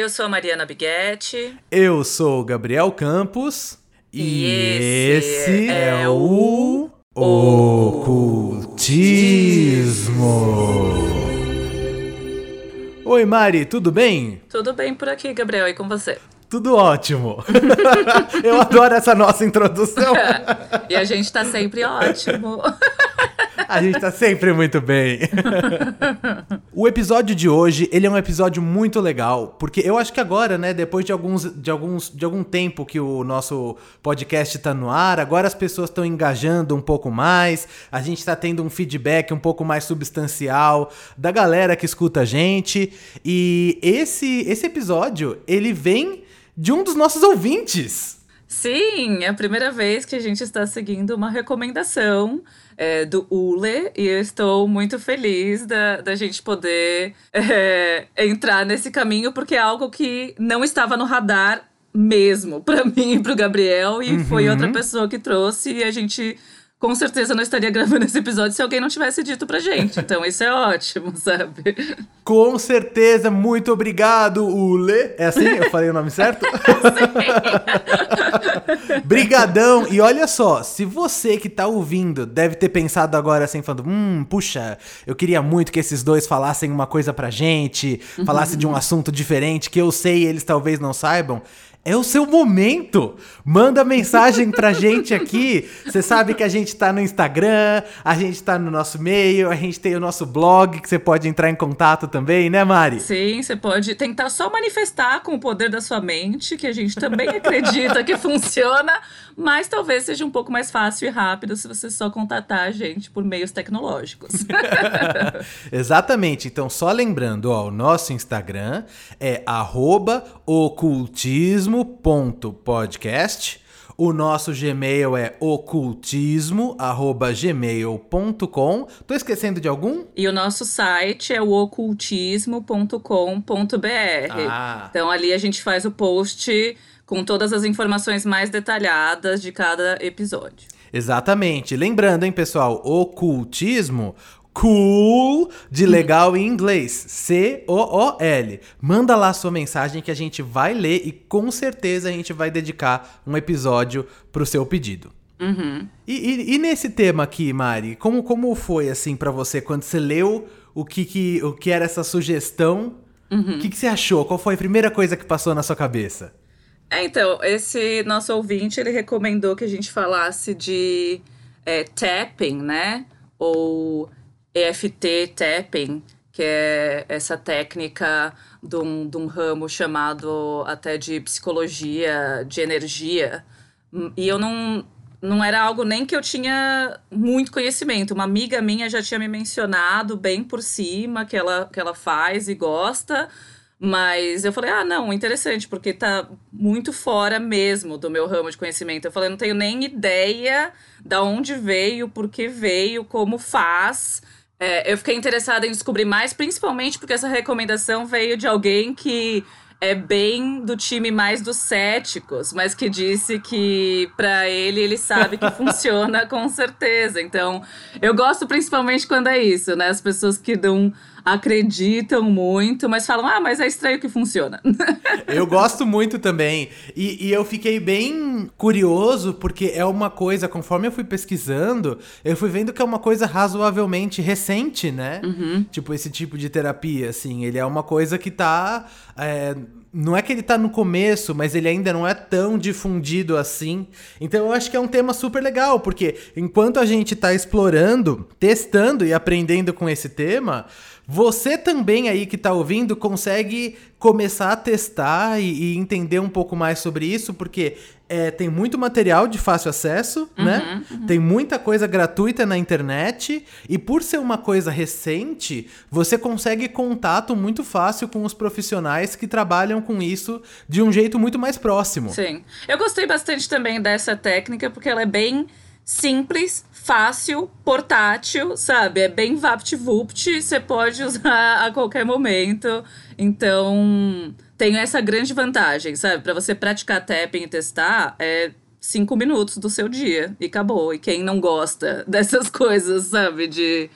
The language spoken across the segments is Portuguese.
eu sou a Mariana Biguetti. Eu sou o Gabriel Campos. E, e esse, esse, é, é o Ocultismo. Oi, Mari, tudo bem? Tudo bem por aqui, Gabriel, e com você? Tudo ótimo. Eu adoro essa nossa introdução. e a gente tá sempre ótimo. A gente tá sempre muito bem. o episódio de hoje, ele é um episódio muito legal, porque eu acho que agora, né, depois de alguns de alguns de algum tempo que o nosso podcast tá no ar, agora as pessoas estão engajando um pouco mais, a gente tá tendo um feedback um pouco mais substancial da galera que escuta a gente, e esse esse episódio, ele vem de um dos nossos ouvintes. Sim, é a primeira vez que a gente está seguindo uma recomendação é, do Ule e eu estou muito feliz da, da gente poder é, entrar nesse caminho, porque é algo que não estava no radar mesmo para mim e para o Gabriel, e uhum. foi outra pessoa que trouxe e a gente com certeza não estaria gravando esse episódio se alguém não tivesse dito pra gente. Então isso é ótimo, sabe? Com certeza, muito obrigado, Ule. É assim? Eu falei o nome certo? Brigadão. E olha só, se você que tá ouvindo deve ter pensado agora assim, falando, hum, puxa, eu queria muito que esses dois falassem uma coisa pra gente, falassem de um assunto diferente que eu sei e eles talvez não saibam. É o seu momento. Manda mensagem pra gente aqui. Você sabe que a gente tá no Instagram, a gente tá no nosso e-mail, a gente tem o nosso blog que você pode entrar em contato também, né, Mari? Sim, você pode tentar só manifestar com o poder da sua mente, que a gente também acredita que funciona, mas talvez seja um pouco mais fácil e rápido se você só contatar a gente por meios tecnológicos. Exatamente. Então, só lembrando, ó, o nosso Instagram é ocultismo.podcast. O nosso Gmail é ocultismo@gmail.com. Tô esquecendo de algum? E o nosso site é o ocultismo.com.br. Ah. Então ali a gente faz o post com todas as informações mais detalhadas de cada episódio. Exatamente. Lembrando, hein, pessoal, ocultismo, cool de legal em inglês, C-O-O-L. Manda lá sua mensagem que a gente vai ler e com certeza a gente vai dedicar um episódio pro seu pedido. Uhum. E, e, e, nesse tema aqui, Mari, como, como foi assim para você quando você leu o que, que, o que era essa sugestão? Uhum. O que, que você achou? Qual foi a primeira coisa que passou na sua cabeça? É, então, esse nosso ouvinte, ele recomendou que a gente falasse de é, tapping, né? Ou EFT tapping, que é essa técnica de um, de um ramo chamado até de psicologia de energia. E eu não, não era algo nem que eu tinha muito conhecimento. Uma amiga minha já tinha me mencionado bem por cima que ela, que ela faz e gosta, mas eu falei, ah, não, interessante, porque tá muito fora mesmo do meu ramo de conhecimento. Eu falei, não tenho nem ideia da onde veio, por que veio, como faz. É, eu fiquei interessada em descobrir mais, principalmente porque essa recomendação veio de alguém que é bem do time mais dos céticos, mas que disse que para ele ele sabe que funciona com certeza. Então, eu gosto principalmente quando é isso, né? As pessoas que dão acreditam muito, mas falam, ah, mas é estranho que funciona. eu gosto muito também. E, e, eu fiquei bem curioso, porque é uma coisa, conforme eu fui pesquisando, eu fui vendo que é uma coisa razoavelmente recente, né? Uhum. Tipo, esse tipo de terapia, assim. Ele é uma coisa que tá. É, não é que ele tá no começo, mas ele ainda não é tão difundido assim. Então eu acho que é um tema super legal, porque enquanto a gente tá explorando, testando e aprendendo com esse tema, você também aí que está ouvindo consegue começar a testar e, e, entender um pouco mais sobre isso, porque é, tem muito material de fácil acesso, uhum, né? Uhum. Tem muita coisa gratuita na internet e por ser uma coisa recente, você consegue contato muito fácil com os profissionais que trabalham com isso de um jeito muito mais próximo. Sim. Eu gostei bastante também dessa técnica porque ela é bem simples, fácil, portátil, sabe? É bem vapt-vupt, você pode usar a qualquer momento. Então, tem essa grande vantagem, sabe? Para você praticar tapping e testar, é cinco minutos do seu dia e acabou. E quem não gosta dessas coisas, sabe? De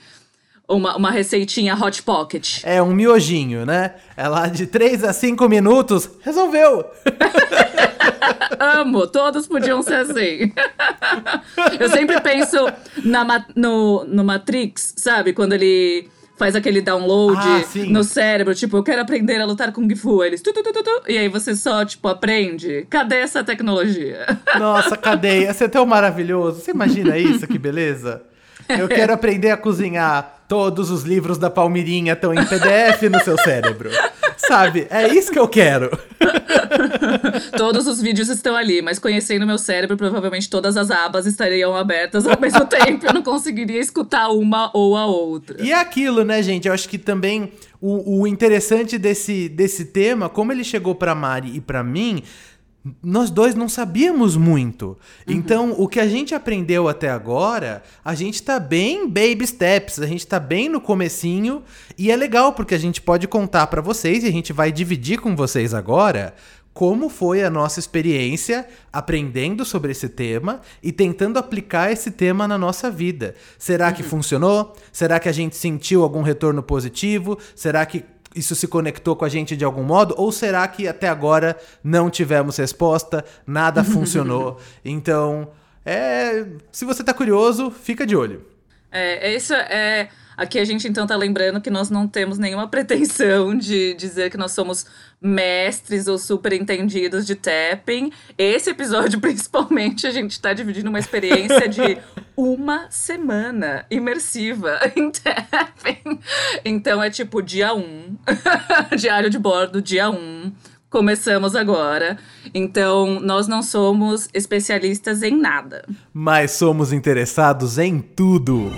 uma, uma receitinha hot pocket. É um miojinho, né? É lá de 3 a 5 minutos, resolveu! Amo, todos podiam ser assim. Eu sempre penso na, no, no Matrix, sabe? Quando ele faz aquele download ah, no cérebro, tipo, eu quero aprender a lutar com Gifu. Eles tu, tu, tu, tu, e aí você só, tipo, aprende. Cadê essa tecnologia? Nossa, cadê? Ia ser tão maravilhoso. Você imagina isso? Que beleza? Eu quero aprender a cozinhar. Todos os livros da Palmirinha estão em PDF no seu cérebro. Sabe? É isso que eu quero. Todos os vídeos estão ali, mas conhecendo meu cérebro, provavelmente todas as abas estariam abertas ao mesmo tempo. Eu não conseguiria escutar uma ou a outra. E é aquilo, né, gente? Eu acho que também o, o interessante desse, desse tema, como ele chegou para Mari e para mim, nós dois não sabíamos muito. Uhum. Então, o que a gente aprendeu até agora, a gente tá bem baby steps, a gente tá bem no comecinho e é legal porque a gente pode contar para vocês e a gente vai dividir com vocês agora como foi a nossa experiência aprendendo sobre esse tema e tentando aplicar esse tema na nossa vida. Será que uhum. funcionou? Será que a gente sentiu algum retorno positivo? Será que isso se conectou com a gente de algum modo? Ou será que até agora não tivemos resposta, nada funcionou? então, é, se você está curioso, fica de olho. É, isso é Aqui a gente então tá lembrando que nós não temos nenhuma pretensão de dizer que nós somos mestres ou superentendidos de tapping. Esse episódio, principalmente, a gente tá dividindo uma experiência de uma semana imersiva em tapping. Então é tipo dia 1, um, diário de bordo, dia 1. Um. Começamos agora. Então, nós não somos especialistas em nada. Mas somos interessados em tudo.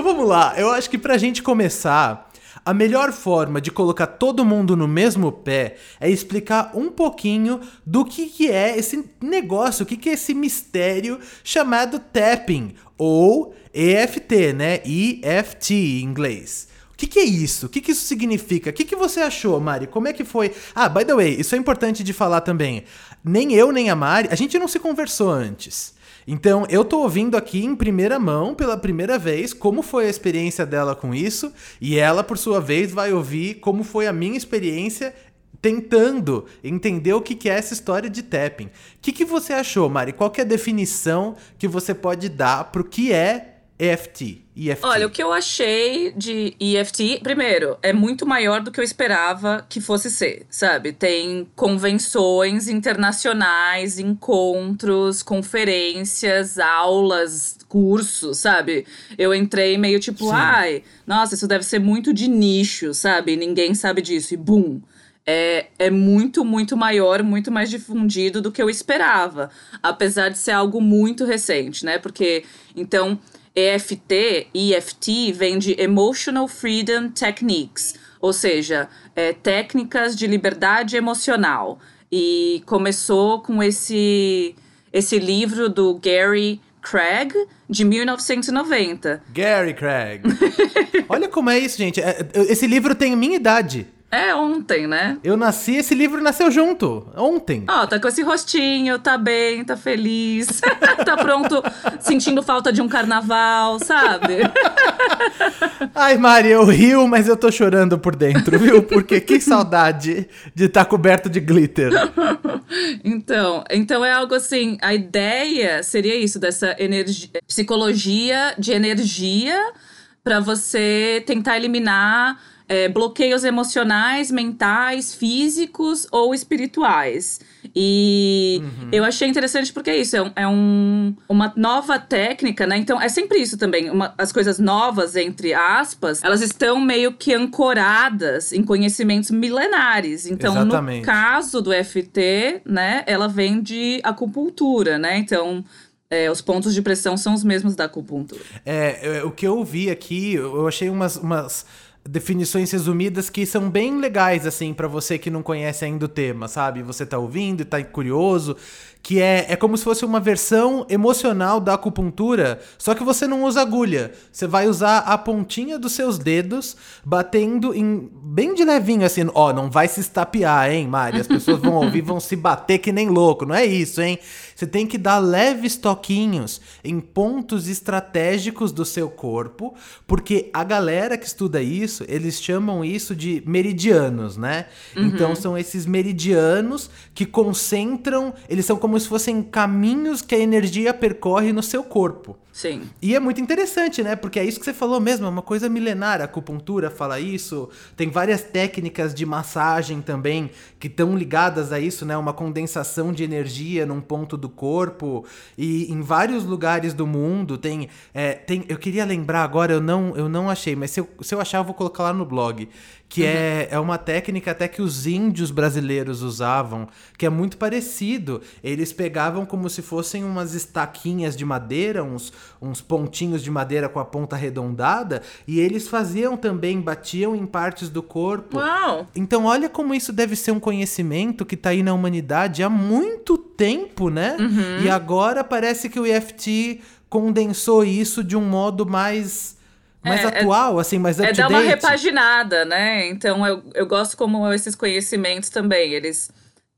Então vamos lá. Eu acho que pra gente começar, a melhor forma de colocar todo mundo no mesmo pé é explicar um pouquinho do que, que é esse negócio, o que, que é esse mistério chamado tapping, ou EFT, né? EFT em inglês. O que, que é isso? O que, que isso significa? O que, que você achou, Mari? Como é que foi? Ah, by the way, isso é importante de falar também. Nem eu, nem a Mari, a gente não se conversou antes. Então, eu tô ouvindo aqui em primeira mão, pela primeira vez, como foi a experiência dela com isso, e ela, por sua vez, vai ouvir como foi a minha experiência tentando entender o que é essa história de tapping. O que, que você achou, Mari? Qual é a definição que você pode dar pro que é EFT, EFT. Olha, o que eu achei de EFT, primeiro, é muito maior do que eu esperava que fosse ser, sabe? Tem convenções internacionais, encontros, conferências, aulas, cursos, sabe? Eu entrei meio tipo, Sim. ai, nossa, isso deve ser muito de nicho, sabe? Ninguém sabe disso. E bum! É, é muito, muito maior, muito mais difundido do que eu esperava. Apesar de ser algo muito recente, né? Porque, então, EFT, EFT vem de Emotional Freedom Techniques, ou seja, é, técnicas de liberdade emocional. E começou com esse, esse livro do Gary Craig, de 1990. Gary Craig. Olha como é isso, gente. É, esse livro tem minha idade. É ontem, né? Eu nasci, esse livro nasceu junto. Ontem. Ó, oh, tá com esse rostinho, tá bem, tá feliz. tá pronto, sentindo falta de um carnaval, sabe? Ai, Mari, eu rio, mas eu tô chorando por dentro, viu? Porque que saudade de estar tá coberto de glitter. então, então é algo assim, a ideia seria isso, dessa energia, psicologia de energia para você tentar eliminar é, bloqueios emocionais, mentais, físicos ou espirituais. E uhum. eu achei interessante porque é isso, é, um, é um, uma nova técnica, né? Então é sempre isso também. Uma, as coisas novas, entre aspas, elas estão meio que ancoradas em conhecimentos milenares. Então, Exatamente. no caso do FT, né, ela vem de acupuntura, né? Então, é, os pontos de pressão são os mesmos da acupuntura. É, o que eu vi aqui, eu achei umas, umas definições resumidas que são bem legais, assim, para você que não conhece ainda o tema, sabe? Você tá ouvindo e tá curioso que é, é como se fosse uma versão emocional da acupuntura, só que você não usa agulha. Você vai usar a pontinha dos seus dedos batendo em bem de levinho assim, ó, não vai se estapear, hein, Mari? As pessoas vão ouvir, vão se bater que nem louco, não é isso, hein? Você tem que dar leves toquinhos em pontos estratégicos do seu corpo, porque a galera que estuda isso, eles chamam isso de meridianos, né? Uhum. Então são esses meridianos que concentram, eles são como como se fossem caminhos que a energia percorre no seu corpo. Sim. E é muito interessante, né? Porque é isso que você falou mesmo, é uma coisa milenar. A acupuntura fala isso. Tem várias técnicas de massagem também que estão ligadas a isso, né? Uma condensação de energia num ponto do corpo. E em vários lugares do mundo tem. É, tem eu queria lembrar agora, eu não, eu não achei, mas se eu, se eu achar, eu vou colocar lá no blog que uhum. é, é uma técnica até que os índios brasileiros usavam, que é muito parecido. Eles pegavam como se fossem umas estaquinhas de madeira, uns, uns pontinhos de madeira com a ponta arredondada, e eles faziam também, batiam em partes do corpo. Uau! Então, olha como isso deve ser um conhecimento que está aí na humanidade há muito tempo, né? Uhum. E agora parece que o EFT condensou isso de um modo mais mais é, é atual, é, assim, mais up É dar uma repaginada, né? Então eu, eu gosto como esses conhecimentos também, eles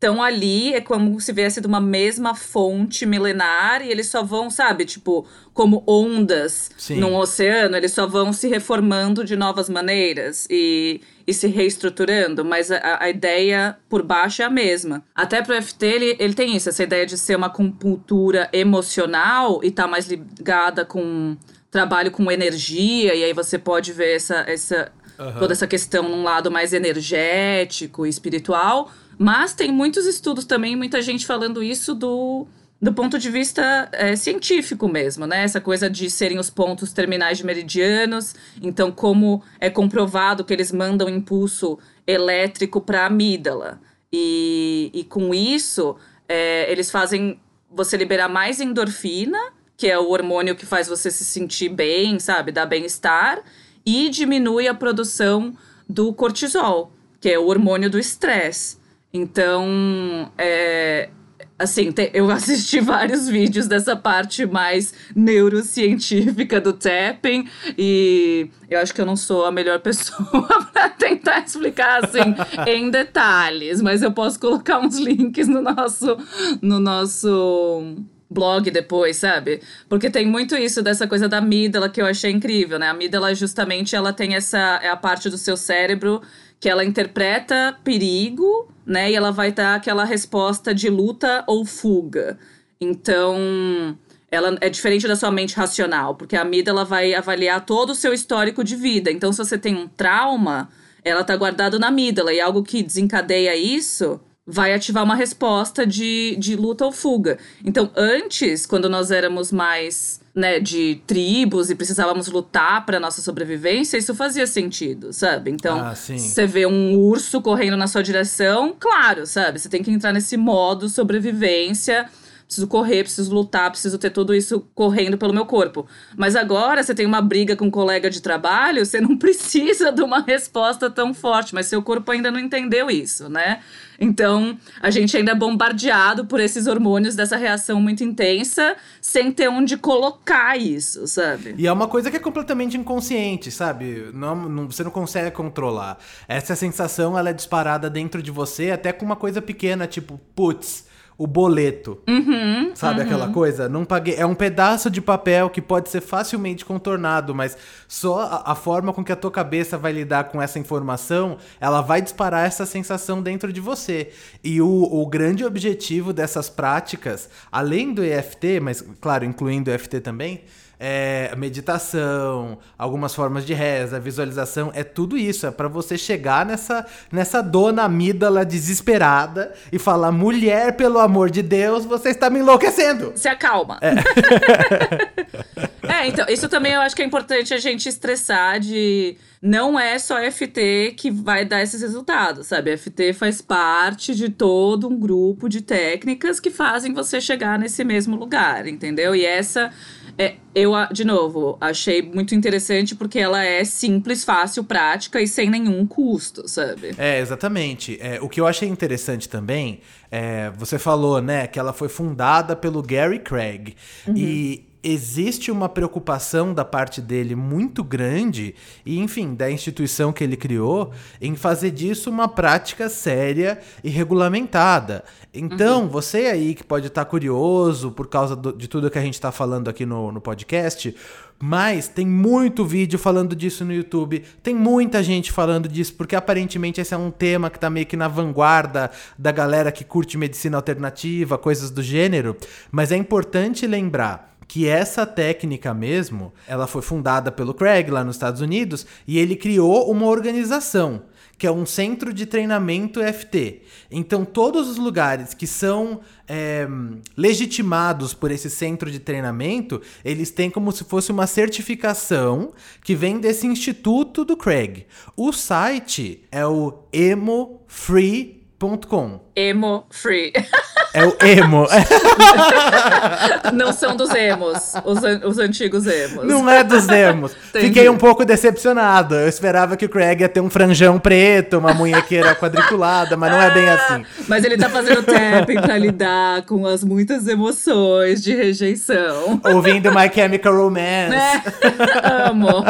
estão ali, é como se viesse de uma mesma fonte milenar e eles só vão, sabe, tipo, como ondas Sim. num oceano, eles só vão se reformando de novas maneiras e, e se reestruturando, mas a, a ideia por baixo é a mesma. Até pro FT, ele, ele tem isso, essa ideia de ser uma compultura emocional e tá mais ligada com trabalho com energia, e aí você pode ver essa, essa, uhum. toda essa questão num lado mais energético e espiritual. Mas tem muitos estudos também, muita gente falando isso do, do ponto de vista é, científico mesmo, né? Essa coisa de serem os pontos terminais de meridianos. Então, como é comprovado que eles mandam impulso elétrico para a amígdala. E, e com isso, é, eles fazem você liberar mais endorfina que é o hormônio que faz você se sentir bem, sabe, dar bem-estar, e diminui a produção do cortisol, que é o hormônio do estresse. Então, é, assim, te, eu assisti vários vídeos dessa parte mais neurocientífica do tapping e eu acho que eu não sou a melhor pessoa para tentar explicar assim em detalhes, mas eu posso colocar uns links no nosso no nosso blog depois, sabe? Porque tem muito isso dessa coisa da amígdala que eu achei incrível, né? A amígdala justamente ela tem essa é a parte do seu cérebro que ela interpreta perigo, né? E ela vai dar aquela resposta de luta ou fuga. Então, ela é diferente da sua mente racional, porque a amígdala vai avaliar todo o seu histórico de vida. Então, se você tem um trauma, ela tá guardado na amígdala e algo que desencadeia isso vai ativar uma resposta de, de luta ou fuga. Então, antes, quando nós éramos mais né, de tribos e precisávamos lutar para nossa sobrevivência, isso fazia sentido, sabe? Então, ah, você vê um urso correndo na sua direção, claro, sabe? Você tem que entrar nesse modo sobrevivência preciso correr, preciso lutar, preciso ter tudo isso correndo pelo meu corpo. Mas agora você tem uma briga com um colega de trabalho, você não precisa de uma resposta tão forte, mas seu corpo ainda não entendeu isso, né? Então, a gente ainda é bombardeado por esses hormônios dessa reação muito intensa, sem ter onde colocar isso, sabe? E é uma coisa que é completamente inconsciente, sabe? Não, não, você não consegue controlar. Essa sensação, ela é disparada dentro de você, até com uma coisa pequena, tipo, putz o boleto. Uhum, sabe uhum. aquela coisa? Não paguei. É um pedaço de papel que pode ser facilmente contornado, mas só a, a, forma com que a tua cabeça vai lidar com essa informação, ela vai disparar essa sensação dentro de você. E o, o grande objetivo dessas práticas, além do EFT, mas claro, incluindo o EFT também, é, meditação, algumas formas de reza, visualização, é tudo isso. É para você chegar nessa, nessa dona amígdala desesperada e falar: mulher, pelo amor de Deus, você está me enlouquecendo. Se acalma. É. é, então, isso também eu acho que é importante a gente estressar de não é só FT que vai dar esses resultados, sabe? FT faz parte de todo um grupo de técnicas que fazem você chegar nesse mesmo lugar, entendeu? E essa É, eu, de novo, achei muito interessante porque ela é simples, fácil, prática e sem nenhum custo, sabe? É, exatamente. É, o que eu achei interessante também, é, você falou, né, que ela foi fundada pelo Gary Craig. Uhum. E existe uma preocupação da parte dele muito grande, e enfim, da instituição que ele criou, em fazer disso uma prática séria e regulamentada. Então, uhum. você aí que pode estar curioso por causa do, de tudo que a gente está falando aqui no, no podcast, mas tem muito vídeo falando disso no YouTube, tem muita gente falando disso, porque aparentemente esse é um tema que está meio que na vanguarda da galera que curte medicina alternativa, coisas do gênero. Mas é importante lembrar que essa técnica mesmo, ela foi fundada pelo Craig lá nos Estados Unidos e ele criou uma organização que é um centro de treinamento FT. Então, todos os lugares que são é, legitimados por esse centro de treinamento, eles têm como se fosse uma certificação que vem desse instituto do Craig. O site é o Emo Free. É o emo. Não são dos emos, os, an os antigos emos. Não é dos emos. Fiquei um pouco decepcionado. Eu esperava que o Craig ia ter um franjão preto, uma munhequeira quadriculada, mas não é bem assim. Mas ele tá fazendo tapping pra lidar com as muitas emoções de rejeição. Ouvindo My Chemical Romance. É. Amo.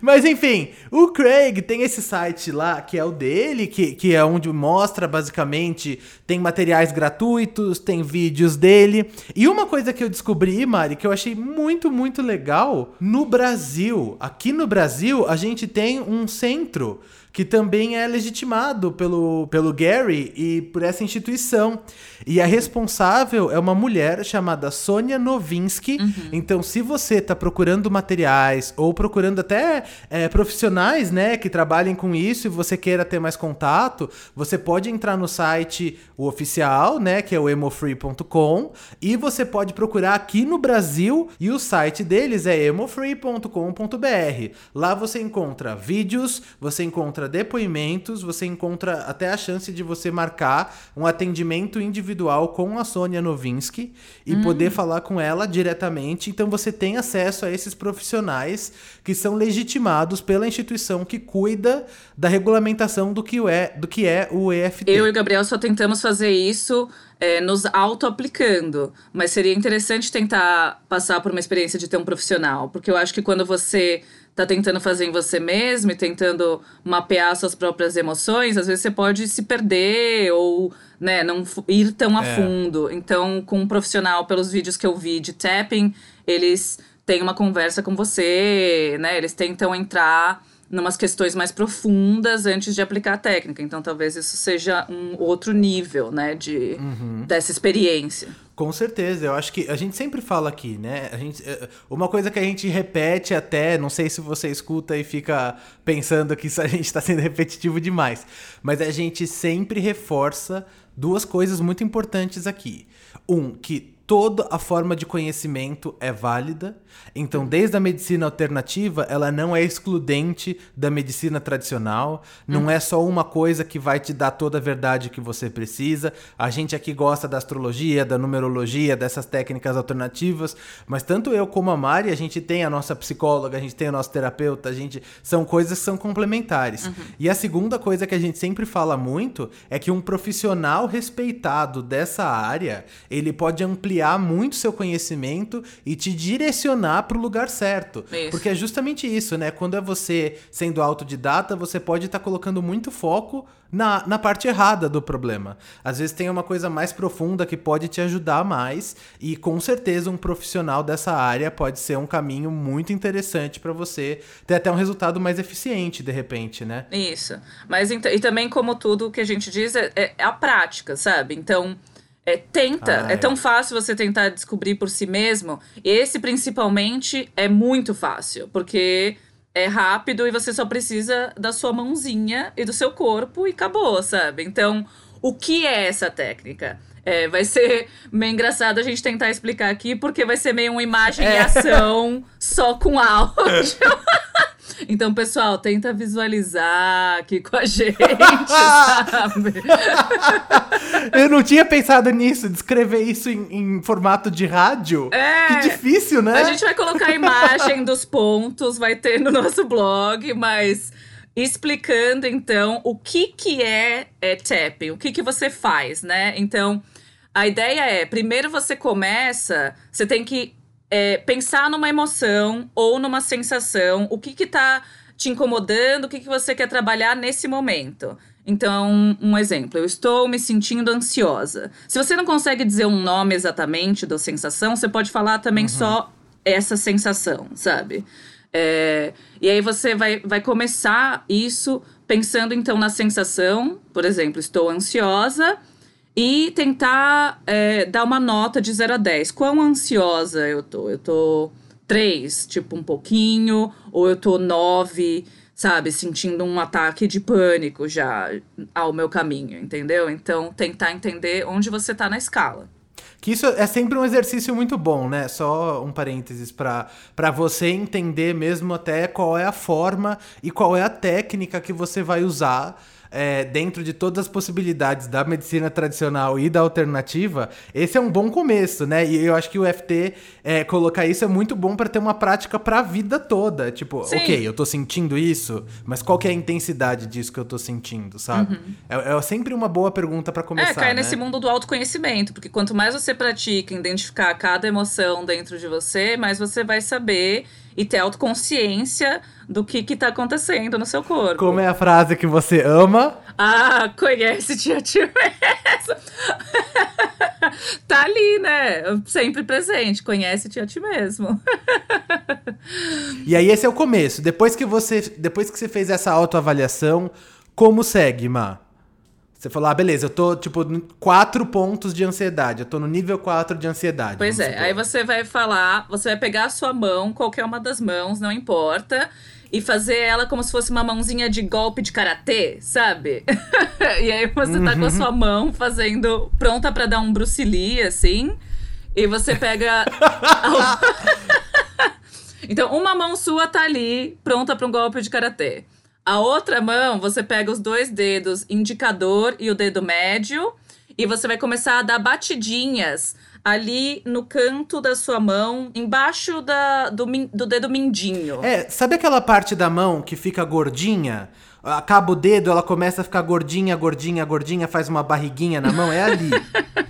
Mas enfim, o Craig tem esse site lá, que é o dele, que, que é onde mostra basicamente, tem materiais gratuitos, tem vídeos dele. E uma coisa que eu descobri, Mari, que eu achei muito, muito legal, no Brasil, aqui no Brasil, a gente tem um centro que também é legitimado pelo, pelo Gary e por essa instituição. E a responsável é uma mulher chamada Sônia Novinsky. Uhum. Então, se você está procurando materiais ou procurando até é, profissionais né, que trabalhem com isso e você queira ter mais contato, você pode entrar no site o oficial, né, que é o emofree.com, e você pode procurar aqui no Brasil e o site deles é emofree.com.br. Lá você encontra vídeos, você encontra depoimentos, você encontra até a chance de você marcar um atendimento individual individual com a Sônia Novinsky e hum. poder falar com ela diretamente. Então você tem acesso a esses profissionais que são legitimados pela instituição que cuida da regulamentação do que é, do que é o EFT. Eu e o Gabriel só tentamos fazer isso é, nos auto-aplicando. Mas seria interessante tentar passar por uma experiência de ter um profissional. Porque eu acho que quando você tá tentando fazer em você mesmo e tentando mapear suas próprias emoções, às vezes você pode se perder ou né, não ir tão a é. fundo. Então, com um profissional, pelos vídeos que eu vi de tapping, eles têm uma conversa com você, né? Eles tentam entrar numas questões mais profundas antes de aplicar a técnica. Então, talvez isso seja um outro nível, né, de, uhum. dessa experiência. Com certeza, eu acho que a gente sempre fala aqui, né? A gente, eh, uma coisa que a gente repete até, não sei se você escuta e fica pensando que isso a gente está sendo repetitivo demais, mas a gente sempre reforça duas coisas muito importantes aqui. Um, que toda a forma de conhecimento é válida. Então, desde a medicina alternativa, ela não é excludente da medicina tradicional. Não hum. é só uma coisa que vai te dar toda a verdade que você precisa. A gente aqui gosta da astrologia, da numerologia, dessas técnicas alternativas, mas tanto eu como a Mari, a gente tem a nossa psicóloga, a gente tem o nosso terapeuta, a gente são coisas que são complementares. Uhum. E a segunda coisa que a gente sempre fala muito é que um profissional respeitado dessa área, ele pode ampliar ampliar muito seu conhecimento e te direcionar para o lugar certo. Isso. Porque é justamente isso, né? Quando é você sendo autodidata, você pode estar tá colocando muito foco na, na parte errada do problema. Às vezes tem uma coisa mais profunda que pode te ajudar mais, e com certeza um profissional dessa área pode ser um caminho muito interessante para você ter até um resultado mais eficiente, de repente, né? Isso. Mas e também, como tudo que a gente diz, é, é a prática, sabe? Então. É, tenta, ah, é. é. tão fácil você tentar descobrir por si mesmo. Esse, principalmente, é muito fácil, porque é rápido e você só precisa da sua mãozinha e do seu corpo e acabou, sabe? Então, o que é essa técnica? É, vai ser meio engraçado a gente tentar explicar aqui, porque vai ser meio uma imagem é. e ação só com áudio. Então, pessoal, tenta visualizar aqui com a gente, sabe? Eu não tinha pensado nisso, descrever isso em, em, formato de rádio. É. Que difícil, né? A gente vai colocar a imagem dos pontos, vai ter no nosso blog, mas explicando então o que que é, é tapping, o que que você faz, né? Então, a ideia é, primeiro você começa, você tem que é, pensar numa emoção ou numa sensação, o que que tá te incomodando, o que que você quer trabalhar nesse momento. Então, um exemplo, eu estou me sentindo ansiosa. Se você não consegue dizer um nome exatamente da sensação, você pode falar também uhum. só essa sensação, sabe? É, e aí você vai, vai começar isso pensando então na sensação, por exemplo, estou ansiosa, e tentar é, dar uma nota de 0 a 10. Quão ansiosa eu tô? Eu tô 3, tipo um pouquinho, ou eu tô 9 sabe, sentindo um ataque de pânico já ao meu caminho, entendeu? Então, tentar entender onde você tá na escala. Que isso é sempre um exercício muito bom, né? Só um parênteses para você entender mesmo até qual é a forma e qual é a técnica que você vai usar é, dentro de todas as possibilidades da medicina tradicional e da alternativa, esse é um bom começo, né? E eu acho que o FT é, colocar isso é muito bom para ter uma prática para a vida toda. Tipo, Sim. ok, eu tô sentindo isso, mas qual que é a intensidade disso que eu tô sentindo, sabe? Uhum. É, é, sempre uma boa pergunta para começar. É, cai né? nesse mundo do autoconhecimento, porque quanto mais você pratica identificar cada emoção dentro de você, mais você vai saber e ter autoconsciência do que que tá acontecendo no seu corpo. Como é a frase que você ama? Ah, conhece-te a ti mesmo. tá ali, né? Sempre presente. Conhece-te a ti mesmo. e aí esse é o começo. Depois que você, depois que você fez essa autoavaliação, como segue, Ma? Você falou, ah, beleza, eu tô, tipo, quatro pontos de ansiedade. Eu tô no nível 4 de ansiedade. Pois é, supor. aí você vai falar, você vai pegar a sua mão, qualquer uma das mãos, não importa, e fazer ela como se fosse uma mãozinha de golpe de karatê, sabe? e aí você uhum. tá com a sua uhum. mão fazendo, pronta para dar um Bruce Lee, assim, e você pega. então, uma mão sua tá ali, pronta para um golpe de karatê. A outra mão, você pega os dois dedos indicador e o dedo médio e você vai começar a dar batidinhas ali no canto da sua mão, embaixo da, do, do dedo mindinho. É, sabe aquela parte da mão que fica gordinha? Acaba o dedo, ela começa a ficar gordinha, gordinha, gordinha, faz uma barriguinha na mão, é ali.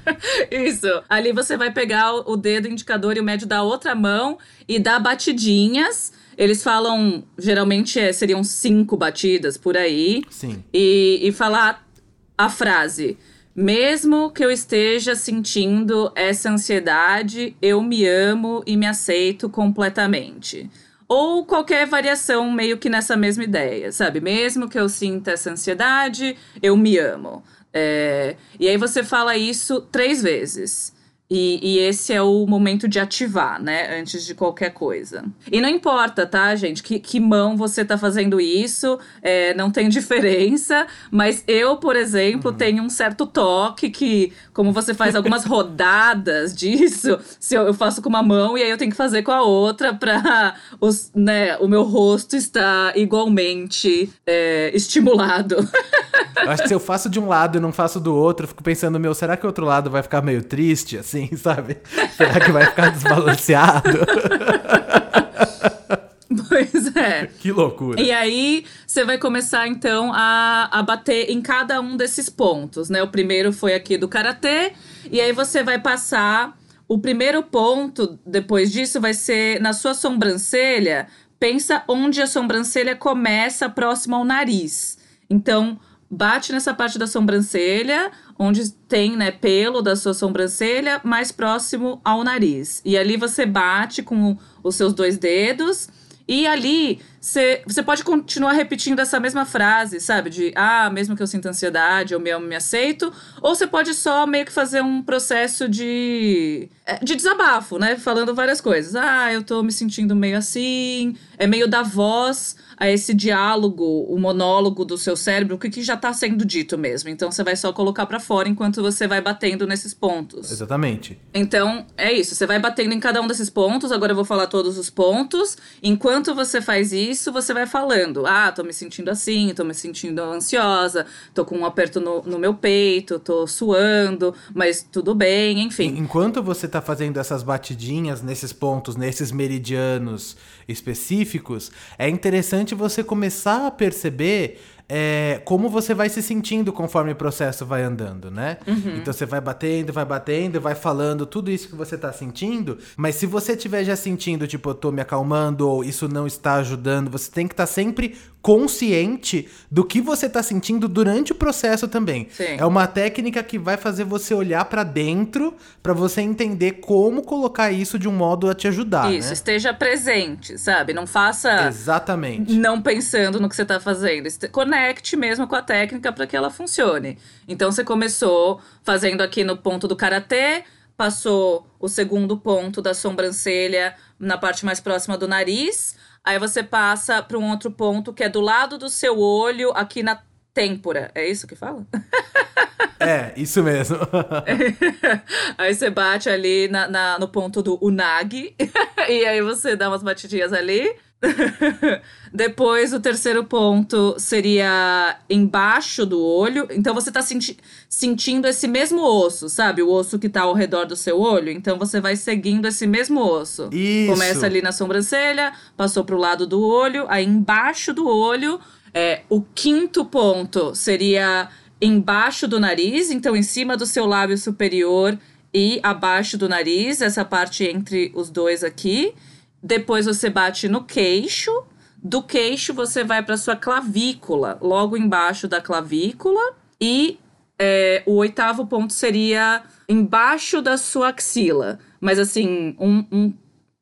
Isso. Ali você vai pegar o dedo indicador e o médio da outra mão e dar batidinhas eles falam, geralmente é, seriam cinco batidas por aí. Sim. E, e falar a frase. Mesmo que eu esteja sentindo essa ansiedade, eu me amo e me aceito completamente. Ou qualquer variação meio que nessa mesma ideia, sabe? Mesmo que eu sinta essa ansiedade, eu me amo. É... E aí você fala isso três vezes. E, e, esse é o momento de ativar, né? Antes de qualquer coisa. E não importa, tá, gente? Que, que mão você tá fazendo isso, é, não tem diferença. Mas eu, por exemplo, uhum. tenho um certo toque que, como você faz algumas rodadas disso, se eu, eu, faço com uma mão e aí eu tenho que fazer com a outra pra os, né, o meu rosto estar igualmente é, estimulado. Eu acho que se eu faço de um lado e não faço do outro, eu fico pensando, meu, será que o outro lado vai ficar meio triste, assim? Assim, sabe? Será que vai ficar desbalanceado? Pois é. Que loucura. E aí, você vai começar, então, a, a bater em cada um desses pontos, né? O primeiro foi aqui do karatê, e aí você vai passar. O primeiro ponto, depois disso, vai ser na sua sobrancelha. Pensa onde a sobrancelha começa próximo ao nariz. Então, bate nessa parte da sobrancelha, onde tem, né, pelo da sua sobrancelha mais próximo ao nariz. E ali você bate com os seus dois dedos e ali você, você pode continuar repetindo essa mesma frase, sabe? De, ah, mesmo que eu sinta ansiedade, eu me amo, me aceito. Ou você pode só meio que fazer um processo de, é, de desabafo, né? Falando várias coisas. Ah, eu tô me sentindo meio assim. É meio da voz a esse diálogo, o monólogo do seu cérebro, o que, que já está sendo dito mesmo. Então você vai só colocar para fora enquanto você vai batendo nesses pontos. Exatamente. Então é isso, você vai batendo em cada um desses pontos. Agora eu vou falar todos os pontos. Enquanto você faz isso, isso, você vai falando: ah, tô me sentindo assim, tô me sentindo ansiosa, tô com um aperto no, no meu peito, tô suando, mas tudo bem, enfim. Enquanto você tá fazendo essas batidinhas nesses pontos, nesses meridianos específicos, é interessante você começar a perceber é, como você vai se sentindo conforme o processo vai andando, né? Uhum. Então você vai batendo, vai batendo, vai falando tudo isso que você tá sentindo, mas se você estiver já sentindo, tipo, eu tô me acalmando ou isso não está ajudando, você tem que estar tá sempre consciente do que você tá sentindo durante o processo também. Sim. É uma técnica que vai fazer você olhar para dentro para você entender como colocar isso de um modo a te ajudar. Isso, né? esteja presente, sabe? Não faça. Exatamente. Não pensando no que você tá fazendo. Conecte mesmo com a técnica para que ela funcione. Então você começou fazendo aqui no ponto do karatê, passou o segundo ponto da sobrancelha na parte mais próxima do nariz Aí você passa para um outro ponto que é do lado do seu olho, aqui na têmpora. É isso que fala? É, isso mesmo. aí você bate ali na, na, no ponto do unagi. e aí você dá umas batidinhas ali. Depois, o terceiro ponto seria embaixo do olho. Então, você tá senti sentindo esse mesmo osso, sabe? O osso que tá ao redor do seu olho. Então, você vai seguindo esse mesmo osso. Isso. Começa ali na sobrancelha, passou pro lado do olho, aí embaixo do olho. É, o quinto ponto seria embaixo do nariz, então em cima do seu lábio superior e abaixo do nariz, essa parte entre os dois aqui. Depois você bate no queixo. Do queixo você vai para sua clavícula, logo embaixo da clavícula. E é, o oitavo ponto seria embaixo da sua axila. Mas assim, um, um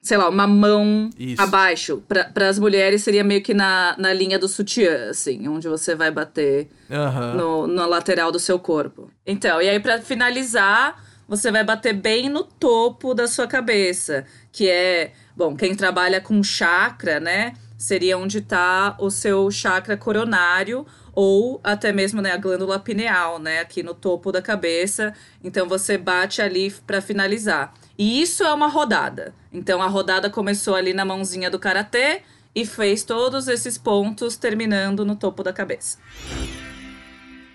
sei lá, uma mão Isso. abaixo. Para as mulheres seria meio que na, na linha do sutiã, assim, onde você vai bater uhum. no, na lateral do seu corpo. Então, e aí para finalizar, você vai bater bem no topo da sua cabeça, que é Bom, quem trabalha com chakra, né, seria onde está o seu chakra coronário ou até mesmo né, a glândula pineal, né, aqui no topo da cabeça. Então você bate ali para finalizar. E isso é uma rodada. Então a rodada começou ali na mãozinha do karatê e fez todos esses pontos terminando no topo da cabeça.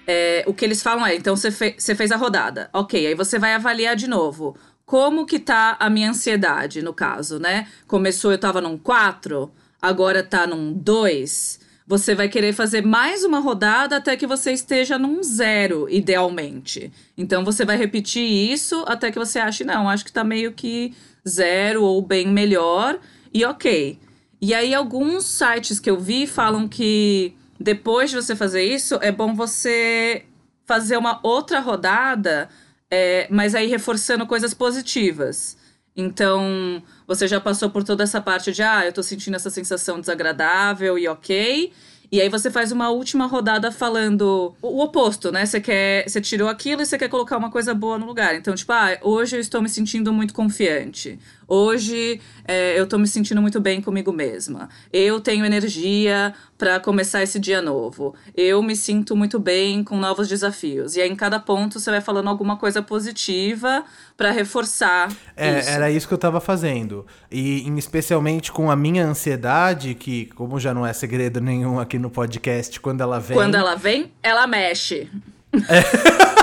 É, o que eles falam é, então você, fe fez a rodada. Ok, aí você vai avaliar de novo como que tá a minha ansiedade, no caso, né? Começou, eu tava num 4, agora tá num 2. Você vai querer fazer mais uma rodada até que você esteja num zero, idealmente. Então você vai repetir isso até que você ache, não, acho que tá meio que zero ou bem melhor. E ok. E aí, alguns sites que eu vi falam que depois de você fazer isso, é bom você fazer uma outra rodada é, mas aí reforçando coisas positivas. Então, você já passou por toda essa parte de, ah, eu tô sentindo essa sensação desagradável e ok. E aí você faz uma última rodada falando o oposto, né? Você quer, você tirou aquilo e você quer colocar uma coisa boa no lugar. Então, tipo, ah, hoje eu estou me sentindo muito confiante. Hoje é, eu tô me sentindo muito bem comigo mesma. Eu tenho energia para começar esse dia novo. Eu me sinto muito bem com novos desafios. E aí, em cada ponto, você vai falando alguma coisa positiva para reforçar. É, isso. Era isso que eu tava fazendo. E especialmente com a minha ansiedade, que, como já não é segredo nenhum aqui no podcast, quando ela vem. Quando ela vem, ela mexe. É.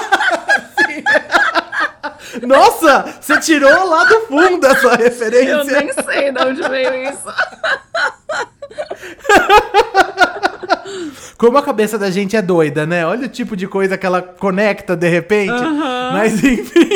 Nossa, você tirou lá do fundo essa referência. Eu nem sei de onde veio isso. Como a cabeça da gente é doida, né? Olha o tipo de coisa que ela conecta de repente. Uhum. Mas enfim,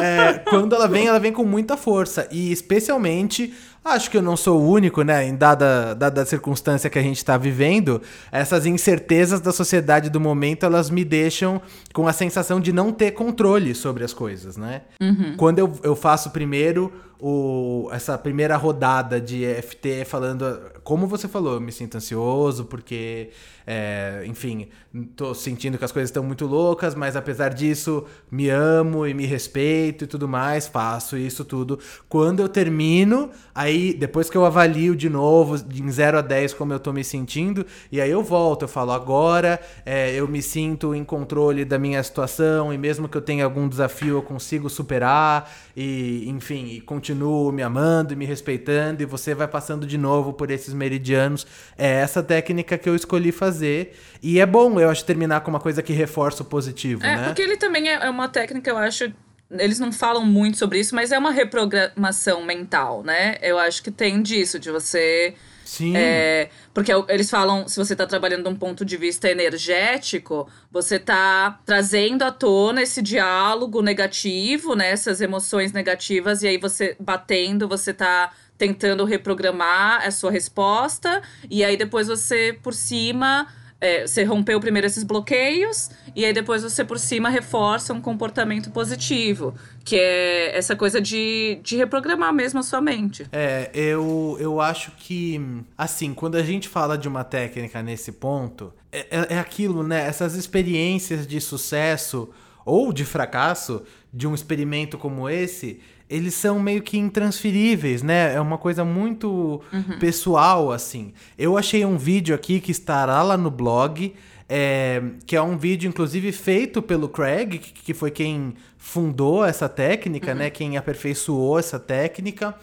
é, quando ela vem, ela vem com muita força. E especialmente Acho que eu não sou o único, né? Em dada, dada circunstância que a gente está vivendo, essas incertezas da sociedade do momento, elas me deixam com a sensação de não ter controle sobre as coisas, né? Uhum. Quando eu, eu faço primeiro o, essa primeira rodada de EFT falando, como você falou, eu me sinto ansioso porque é, enfim, tô sentindo que as coisas estão muito loucas, mas apesar disso, me amo e me respeito e tudo mais, faço isso tudo. Quando eu termino, aí depois que eu avalio de novo, em 0 a 10, como eu tô me sentindo, e aí eu volto, eu falo, agora é, eu me sinto em controle da minha situação, e mesmo que eu tenha algum desafio, eu consigo superar, e enfim, e continuo continuo me amando e me respeitando, e você vai passando de novo por esses meridianos. É essa técnica que eu escolhi fazer. E é bom, eu acho, terminar com uma coisa que reforça o positivo, é, né? porque ele também é uma técnica, eu acho. Eles não falam muito sobre isso, mas é uma reprogramação mental, né? Eu acho que tem disso, de você Sim. É, porque eles falam, se você está trabalhando de um ponto de vista energético, você está trazendo à tona esse diálogo negativo, né? Essas emoções negativas, e aí você batendo, você está tentando reprogramar a sua resposta, e aí depois você, por cima é, você rompeu primeiro esses bloqueios e aí depois você por cima reforça um comportamento positivo, que é essa coisa de, de reprogramar mesmo a sua mente. É, eu, eu acho que, assim, quando a gente fala de uma técnica nesse ponto, é, é, é aquilo, né? Essas experiências de sucesso ou de fracasso de um experimento como esse eles são meio que intransferíveis, né? É uma coisa muito uhum. pessoal, assim. Eu achei um vídeo aqui que estará lá no blog, é, que é um vídeo, inclusive, feito pelo Craig, que foi quem fundou essa técnica, uhum. né? Quem aperfeiçoou essa técnica.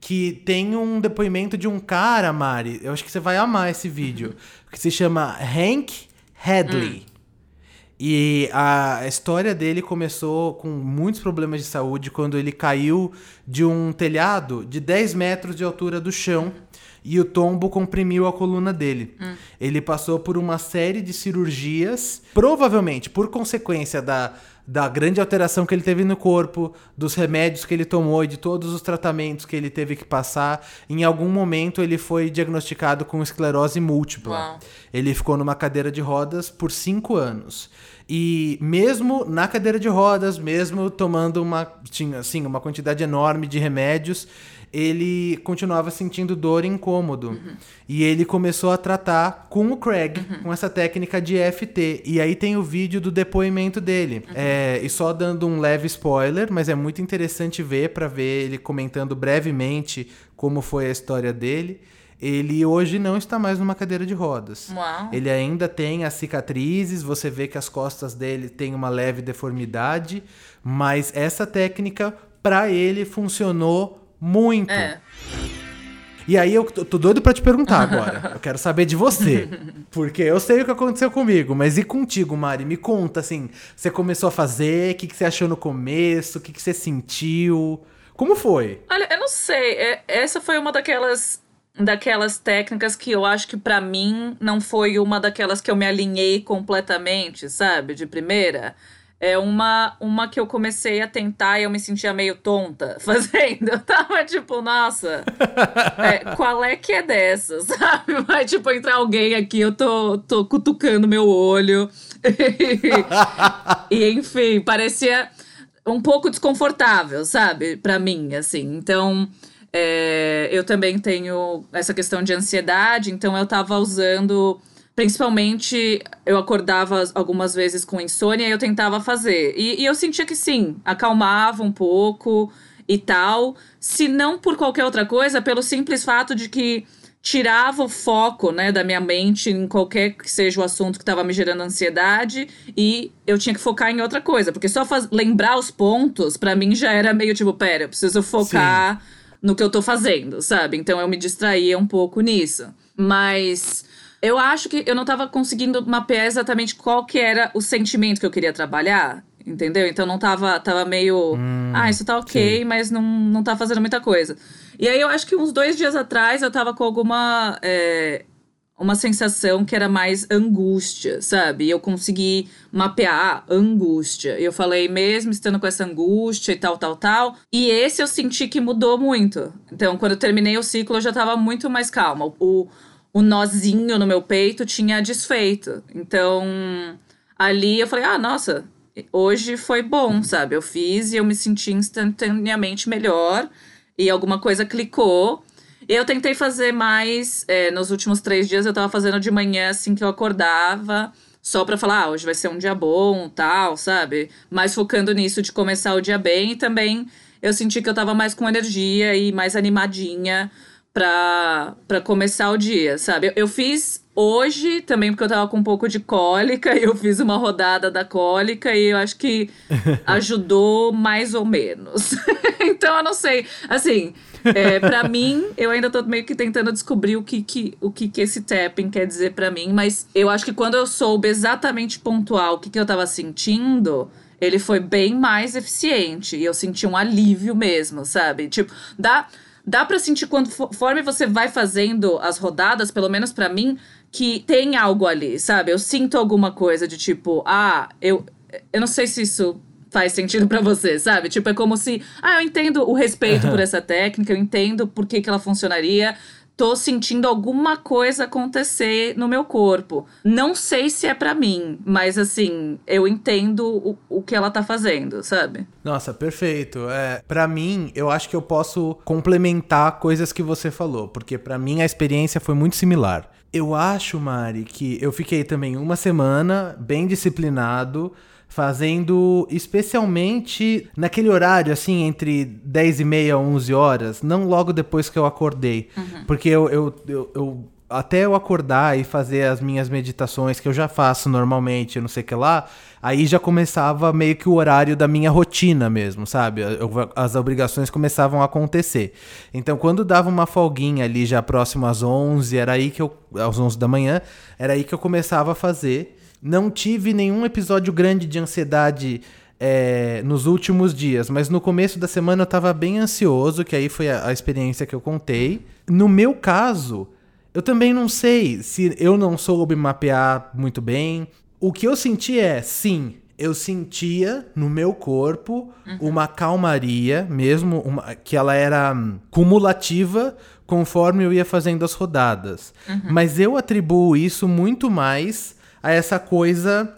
Que tem um depoimento de um cara, Mari. Eu acho que você vai amar esse vídeo. Uhum. Que se chama Hank Hadley. Hum. E a história dele começou com muitos problemas de saúde quando ele caiu de um telhado de 10 metros de altura do chão e o tombo comprimiu a coluna dele. Hum. Ele passou por uma série de cirurgias, provavelmente por consequência da, da grande alteração que ele teve no corpo, dos remédios que ele tomou e de todos os tratamentos que ele teve que passar. Em algum momento ele foi diagnosticado com esclerose múltipla. Uau. Ele ficou numa cadeira de rodas por cinco anos. E mesmo na cadeira de rodas, mesmo tomando uma, tinha, assim, uma quantidade enorme de remédios, ele continuava sentindo dor e incômodo. Uhum. E ele começou a tratar com o Craig, uhum. com essa técnica de EFT. E aí tem o vídeo do depoimento dele. Uhum. É, e só dando um leve spoiler, mas é muito interessante ver para ver ele comentando brevemente como foi a história dele. Ele hoje não está mais numa cadeira de rodas. Uau. Ele ainda tem as cicatrizes, você vê que as costas dele têm uma leve deformidade, mas essa técnica para ele funcionou muito. É. E aí eu tô doido para te perguntar agora. eu quero saber de você. Porque eu sei o que aconteceu comigo, mas e contigo, Mari? Me conta, assim, você começou a fazer, o que, que você achou no começo, o que, que você sentiu? Como foi? Olha, eu não sei. É, essa foi uma daquelas daquelas técnicas que eu acho que para mim não foi uma daquelas que eu me alinhei completamente, sabe? De primeira é uma, uma que eu comecei a tentar e eu me sentia meio tonta fazendo. Eu tava tipo, nossa, é, qual é que é dessa, sabe? Vai tipo entrar alguém aqui, eu tô, tô cutucando meu olho. e enfim, parecia um pouco desconfortável, sabe? Para mim, assim. Então. É, eu também tenho essa questão de ansiedade, então eu tava usando Principalmente, eu acordava algumas vezes com insônia e eu tentava fazer. E, e eu sentia que sim, acalmava um pouco e tal. Se não por qualquer outra coisa, pelo simples fato de que tirava o foco, né, da minha mente em qualquer que seja o assunto que estava me gerando ansiedade e eu tinha que focar em outra coisa, porque só faz, lembrar os pontos para mim já era meio tipo, pera, eu preciso focar Sim. no que eu tô fazendo, sabe? Então eu me distraía um pouco nisso. Mas eu acho que eu não estava conseguindo mapear exatamente qual que era o sentimento que eu queria trabalhar. Entendeu? Então não tava, tava meio. Hum, ah, isso tá ok, sim. mas não, não tá fazendo muita coisa. E aí eu acho que uns dois dias atrás eu tava com alguma. É, uma sensação que era mais angústia, sabe? E eu consegui mapear angústia. E eu falei, mesmo estando com essa angústia e tal, tal, tal. E esse eu senti que mudou muito. Então, quando eu terminei o ciclo, eu já tava muito mais calma. O, o nozinho no meu peito tinha desfeito. Então, ali eu falei: ah, nossa, hoje foi bom, sabe? Eu fiz e eu me senti instantaneamente melhor e alguma coisa clicou. Eu tentei fazer mais. É, nos últimos três dias eu tava fazendo de manhã assim que eu acordava. Só pra falar, ah, hoje vai ser um dia bom, tal, sabe? Mais focando nisso de começar o dia bem. E também eu senti que eu tava mais com energia e mais animadinha para começar o dia, sabe? Eu, eu, fiz Hoje, também porque eu tava com um pouco de cólica, e eu fiz uma rodada da cólica e eu acho que ajudou mais ou menos. então eu não sei. Assim, é, para mim, eu ainda tô meio que tentando descobrir o que, que, o que, que esse tapping quer dizer para mim, mas eu acho que quando eu soube exatamente pontual o que, que eu tava sentindo, ele foi bem mais eficiente. E eu senti um alívio mesmo, sabe? Tipo, dá. Dá pra sentir conforme você vai fazendo as rodadas, pelo menos para mim, que tem algo ali, sabe? Eu sinto alguma coisa de tipo, ah, eu, eu não sei se isso faz sentido para você, sabe? Tipo, é como se, ah, eu entendo o respeito por essa técnica, eu entendo por que, que ela funcionaria, tô sentindo alguma coisa acontecer no meu corpo. Não sei se é para mim, mas assim, eu entendo o, o que ela tá fazendo, sabe? Nossa, perfeito. É, para mim, eu acho que eu posso complementar coisas que você falou, porque para mim a experiência foi muito similar. Eu acho, Mari, que eu fiquei também uma semana bem disciplinado, fazendo especialmente naquele horário, assim, entre 10 e meia e 11 horas, não logo depois que eu acordei. Uhum. Porque eu, eu, eu, eu, até eu acordar e fazer as minhas meditações, que eu já faço normalmente, não sei o que lá, aí já começava meio que o horário da minha rotina mesmo, sabe? Eu, as obrigações começavam a acontecer. Então, quando dava uma folguinha ali já próximo às 11, era aí que eu às 11 da manhã, era aí que eu começava a fazer. Não tive nenhum episódio grande de ansiedade é, nos últimos dias, mas no começo da semana eu estava bem ansioso, que aí foi a, a experiência que eu contei. No meu caso, eu também não sei se eu não soube mapear muito bem, o que eu senti é, sim, eu sentia no meu corpo uhum. uma calmaria, mesmo uma, que ela era hum, cumulativa conforme eu ia fazendo as rodadas. Uhum. Mas eu atribuo isso muito mais a essa coisa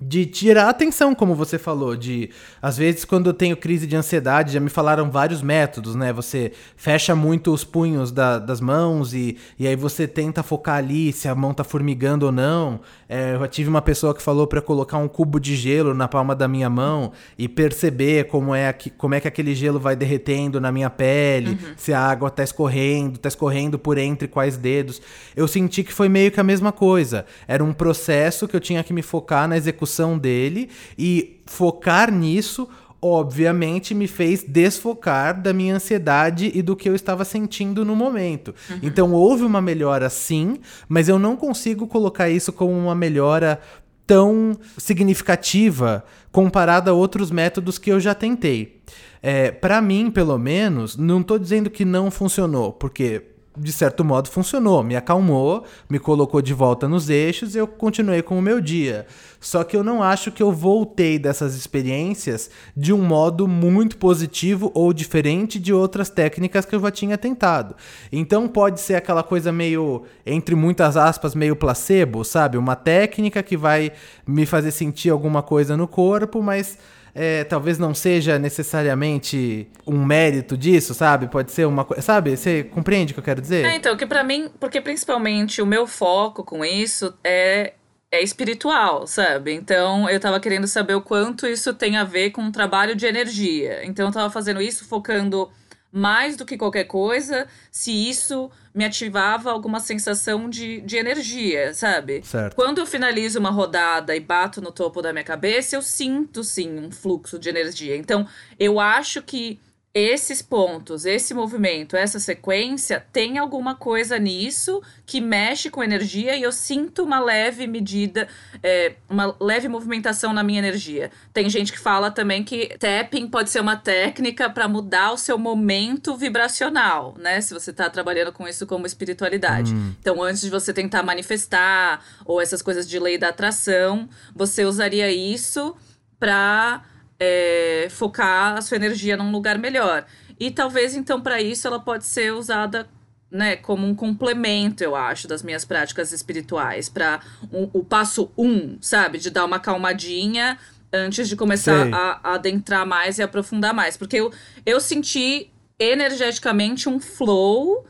de tirar a atenção, como você falou, de às vezes quando eu tenho crise de ansiedade, já me falaram vários métodos, né? Você fecha muito os punhos da, das mãos e, e aí você tenta focar ali se a mão tá formigando ou não. É, eu já tive uma pessoa que falou para colocar um cubo de gelo na palma da minha mão e perceber como é, que, como é que aquele gelo vai derretendo na minha pele, uhum. se a água tá escorrendo, tá escorrendo por entre quais dedos. Eu senti que foi meio que a mesma coisa. Era um processo que eu tinha que me focar na execução dele e focar nisso obviamente me fez desfocar da minha ansiedade e do que eu estava sentindo no momento. Uhum. Então houve uma melhora sim, mas eu não consigo colocar isso como uma melhora tão significativa comparada a outros métodos que eu já tentei. É, para mim, pelo menos, não estou dizendo que não funcionou, porque de certo modo funcionou, me acalmou, me colocou de volta nos eixos e eu continuei com o meu dia. Só que eu não acho que eu voltei dessas experiências de um modo muito positivo ou diferente de outras técnicas que eu já tinha tentado. Então pode ser aquela coisa meio, entre muitas aspas, meio placebo, sabe? Uma técnica que vai me fazer sentir alguma coisa no corpo, mas é, talvez não seja necessariamente um mérito disso, sabe? Pode ser uma coisa. Sabe? Você compreende o que eu quero dizer? É, então, que para mim, porque principalmente o meu foco com isso é é espiritual, sabe? Então eu tava querendo saber o quanto isso tem a ver com um trabalho de energia. Então eu tava fazendo isso focando mais do que qualquer coisa se isso me ativava alguma sensação de, de energia, sabe? Certo. Quando eu finalizo uma rodada e bato no topo da minha cabeça, eu sinto sim um fluxo de energia. Então, eu acho que esses pontos, esse movimento, essa sequência, tem alguma coisa nisso que mexe com energia e eu sinto uma leve medida, é, uma leve movimentação na minha energia. Tem gente que fala também que tapping pode ser uma técnica para mudar o seu momento vibracional, né? Se você está trabalhando com isso como espiritualidade. Hum. Então, antes de você tentar manifestar ou essas coisas de lei da atração, você usaria isso para é, focar a sua energia num lugar melhor. E talvez, então, para isso, ela pode ser usada né, como um complemento, eu acho, das minhas práticas espirituais. Para um, o passo um, sabe? De dar uma calmadinha antes de começar a, a, adentrar mais e aprofundar mais. Porque eu, eu senti energeticamente um flow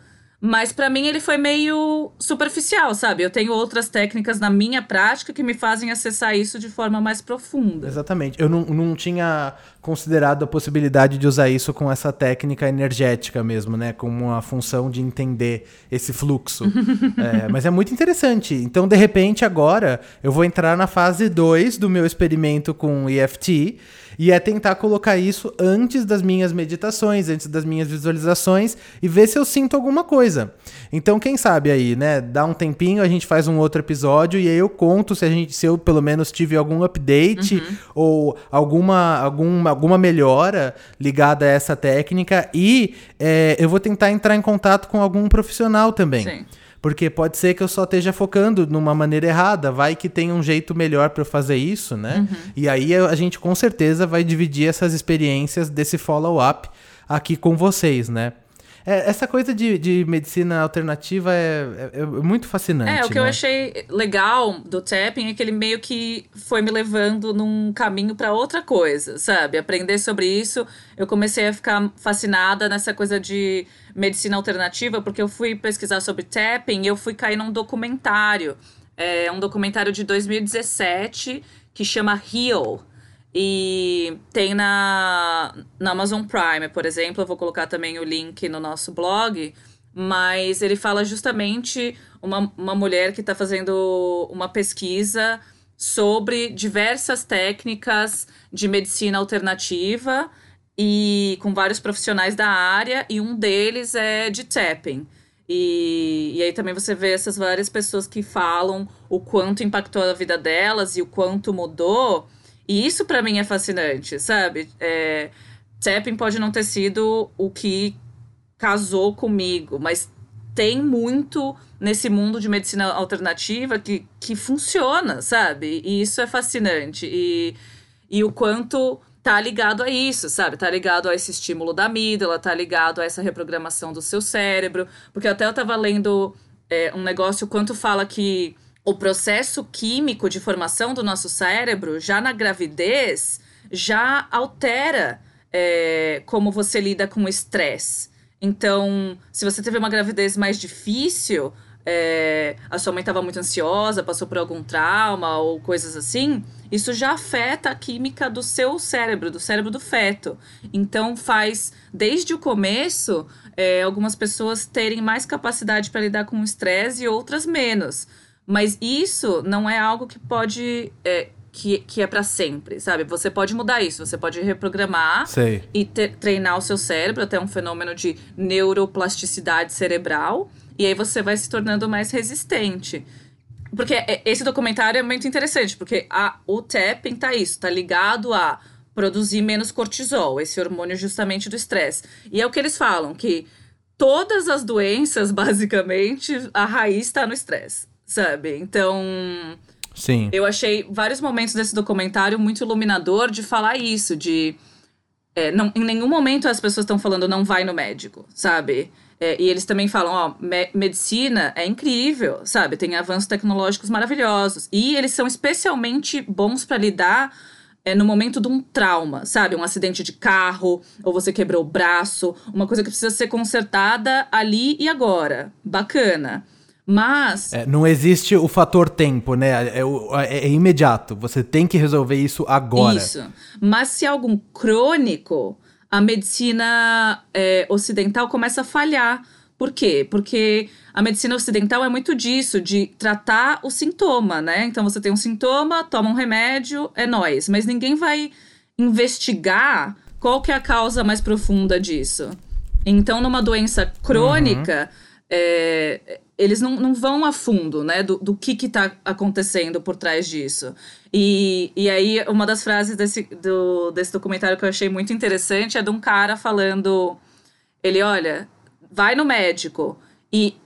Mas para mim ele foi meio superficial, sabe? Eu tenho outras técnicas na minha prática que me fazem acessar isso de forma mais profunda. Exatamente. Eu não, não tinha considerado a possibilidade de usar isso com essa técnica energética mesmo, né? Como uma função de entender esse fluxo. é, mas é muito interessante. Então, de repente, agora eu vou entrar na fase 2 do meu experimento com EFT e é tentar colocar isso antes das minhas meditações, antes das minhas visualizações e ver se eu sinto alguma coisa. Então, quem sabe aí, né? Dá um tempinho, a gente faz um outro episódio e aí eu conto se a gente, se eu pelo menos tive algum update uhum. ou alguma, alguma, alguma melhora ligada a essa técnica e é, eu vou tentar entrar em contato com algum profissional também. Sim. Porque pode ser que eu só esteja focando numa maneira errada, vai que tem um jeito melhor para eu fazer isso, né? Uhum. E aí a gente com certeza vai dividir essas experiências desse follow-up aqui com vocês, né? É, essa coisa de, de medicina alternativa é, é, é muito fascinante. É, o que né? eu achei legal do tapping é que ele meio que foi me levando num caminho para outra coisa, sabe? Aprender sobre isso, eu comecei a ficar fascinada nessa coisa de medicina alternativa, porque eu fui pesquisar sobre tapping e eu fui cair num documentário. É um documentário de 2017 que chama Heal e tem na, na Amazon Prime, por exemplo, eu vou colocar também o link no nosso blog, mas ele fala justamente uma, uma mulher que está fazendo uma pesquisa sobre diversas técnicas de medicina alternativa e com vários profissionais da área, e um deles é de tapping. E, e aí também você vê essas várias pessoas que falam o quanto impactou a vida delas e o quanto mudou. E isso para mim é fascinante, sabe? É, tapping pode não ter sido o que casou comigo, mas tem muito nesse mundo de medicina alternativa que, que funciona, sabe? E isso é fascinante. E, e o quanto tá ligado a isso, sabe? Tá ligado a esse estímulo da amígdala, tá ligado a essa reprogramação do seu cérebro. Porque até eu tava lendo é, um negócio, quanto fala que o processo químico de formação do nosso cérebro, já na gravidez, já altera é, como você lida com o estresse. Então, se você teve uma gravidez mais difícil, é, a sua mãe estava muito ansiosa, passou por algum trauma ou coisas assim, isso já afeta a química do seu cérebro, do cérebro do feto. Então, faz, desde o começo, é, algumas pessoas terem mais capacidade para lidar com o estresse e outras menos. Mas isso não é algo que pode. É, que, que é para sempre, sabe? Você pode mudar isso, você pode reprogramar Sei. e treinar o seu cérebro até um fenômeno de neuroplasticidade cerebral, e aí você vai se tornando mais resistente. Porque é, esse documentário é muito interessante, porque a, o tapping tá isso, tá ligado a produzir menos cortisol, esse hormônio justamente do estresse. E é o que eles falam, que todas as doenças, basicamente, a raiz está no estresse sabe? Então. Sim. Eu achei vários momentos desse documentário muito iluminador de falar isso, de. É, não, em nenhum momento as pessoas estão falando não vai no médico, sabe? É, e eles também falam, ó, me medicina é incrível, sabe? Tem avanços tecnológicos maravilhosos. E eles são especialmente bons para lidar é, no momento de um trauma, sabe? Um acidente de carro, ou você quebrou o braço, uma coisa que precisa ser consertada ali e agora. Bacana. Mas. É, não existe o fator tempo, né? É, é, é, imediato. Você tem que resolver isso agora. Isso. Mas se é algum crônico, a medicina é, ocidental começa a falhar. Por quê? Porque a medicina ocidental é muito disso, de tratar o sintoma, né? Então você tem um sintoma, toma um remédio, é nós. Mas ninguém vai investigar qual que é a causa mais profunda disso. Então, numa doença crônica, uhum. é, eles não, não vão a fundo, né, do, do que que tá acontecendo por trás disso. E, e aí, uma das frases desse, do, desse documentário que eu achei muito interessante é de um cara falando, ele, olha, vai no médico e,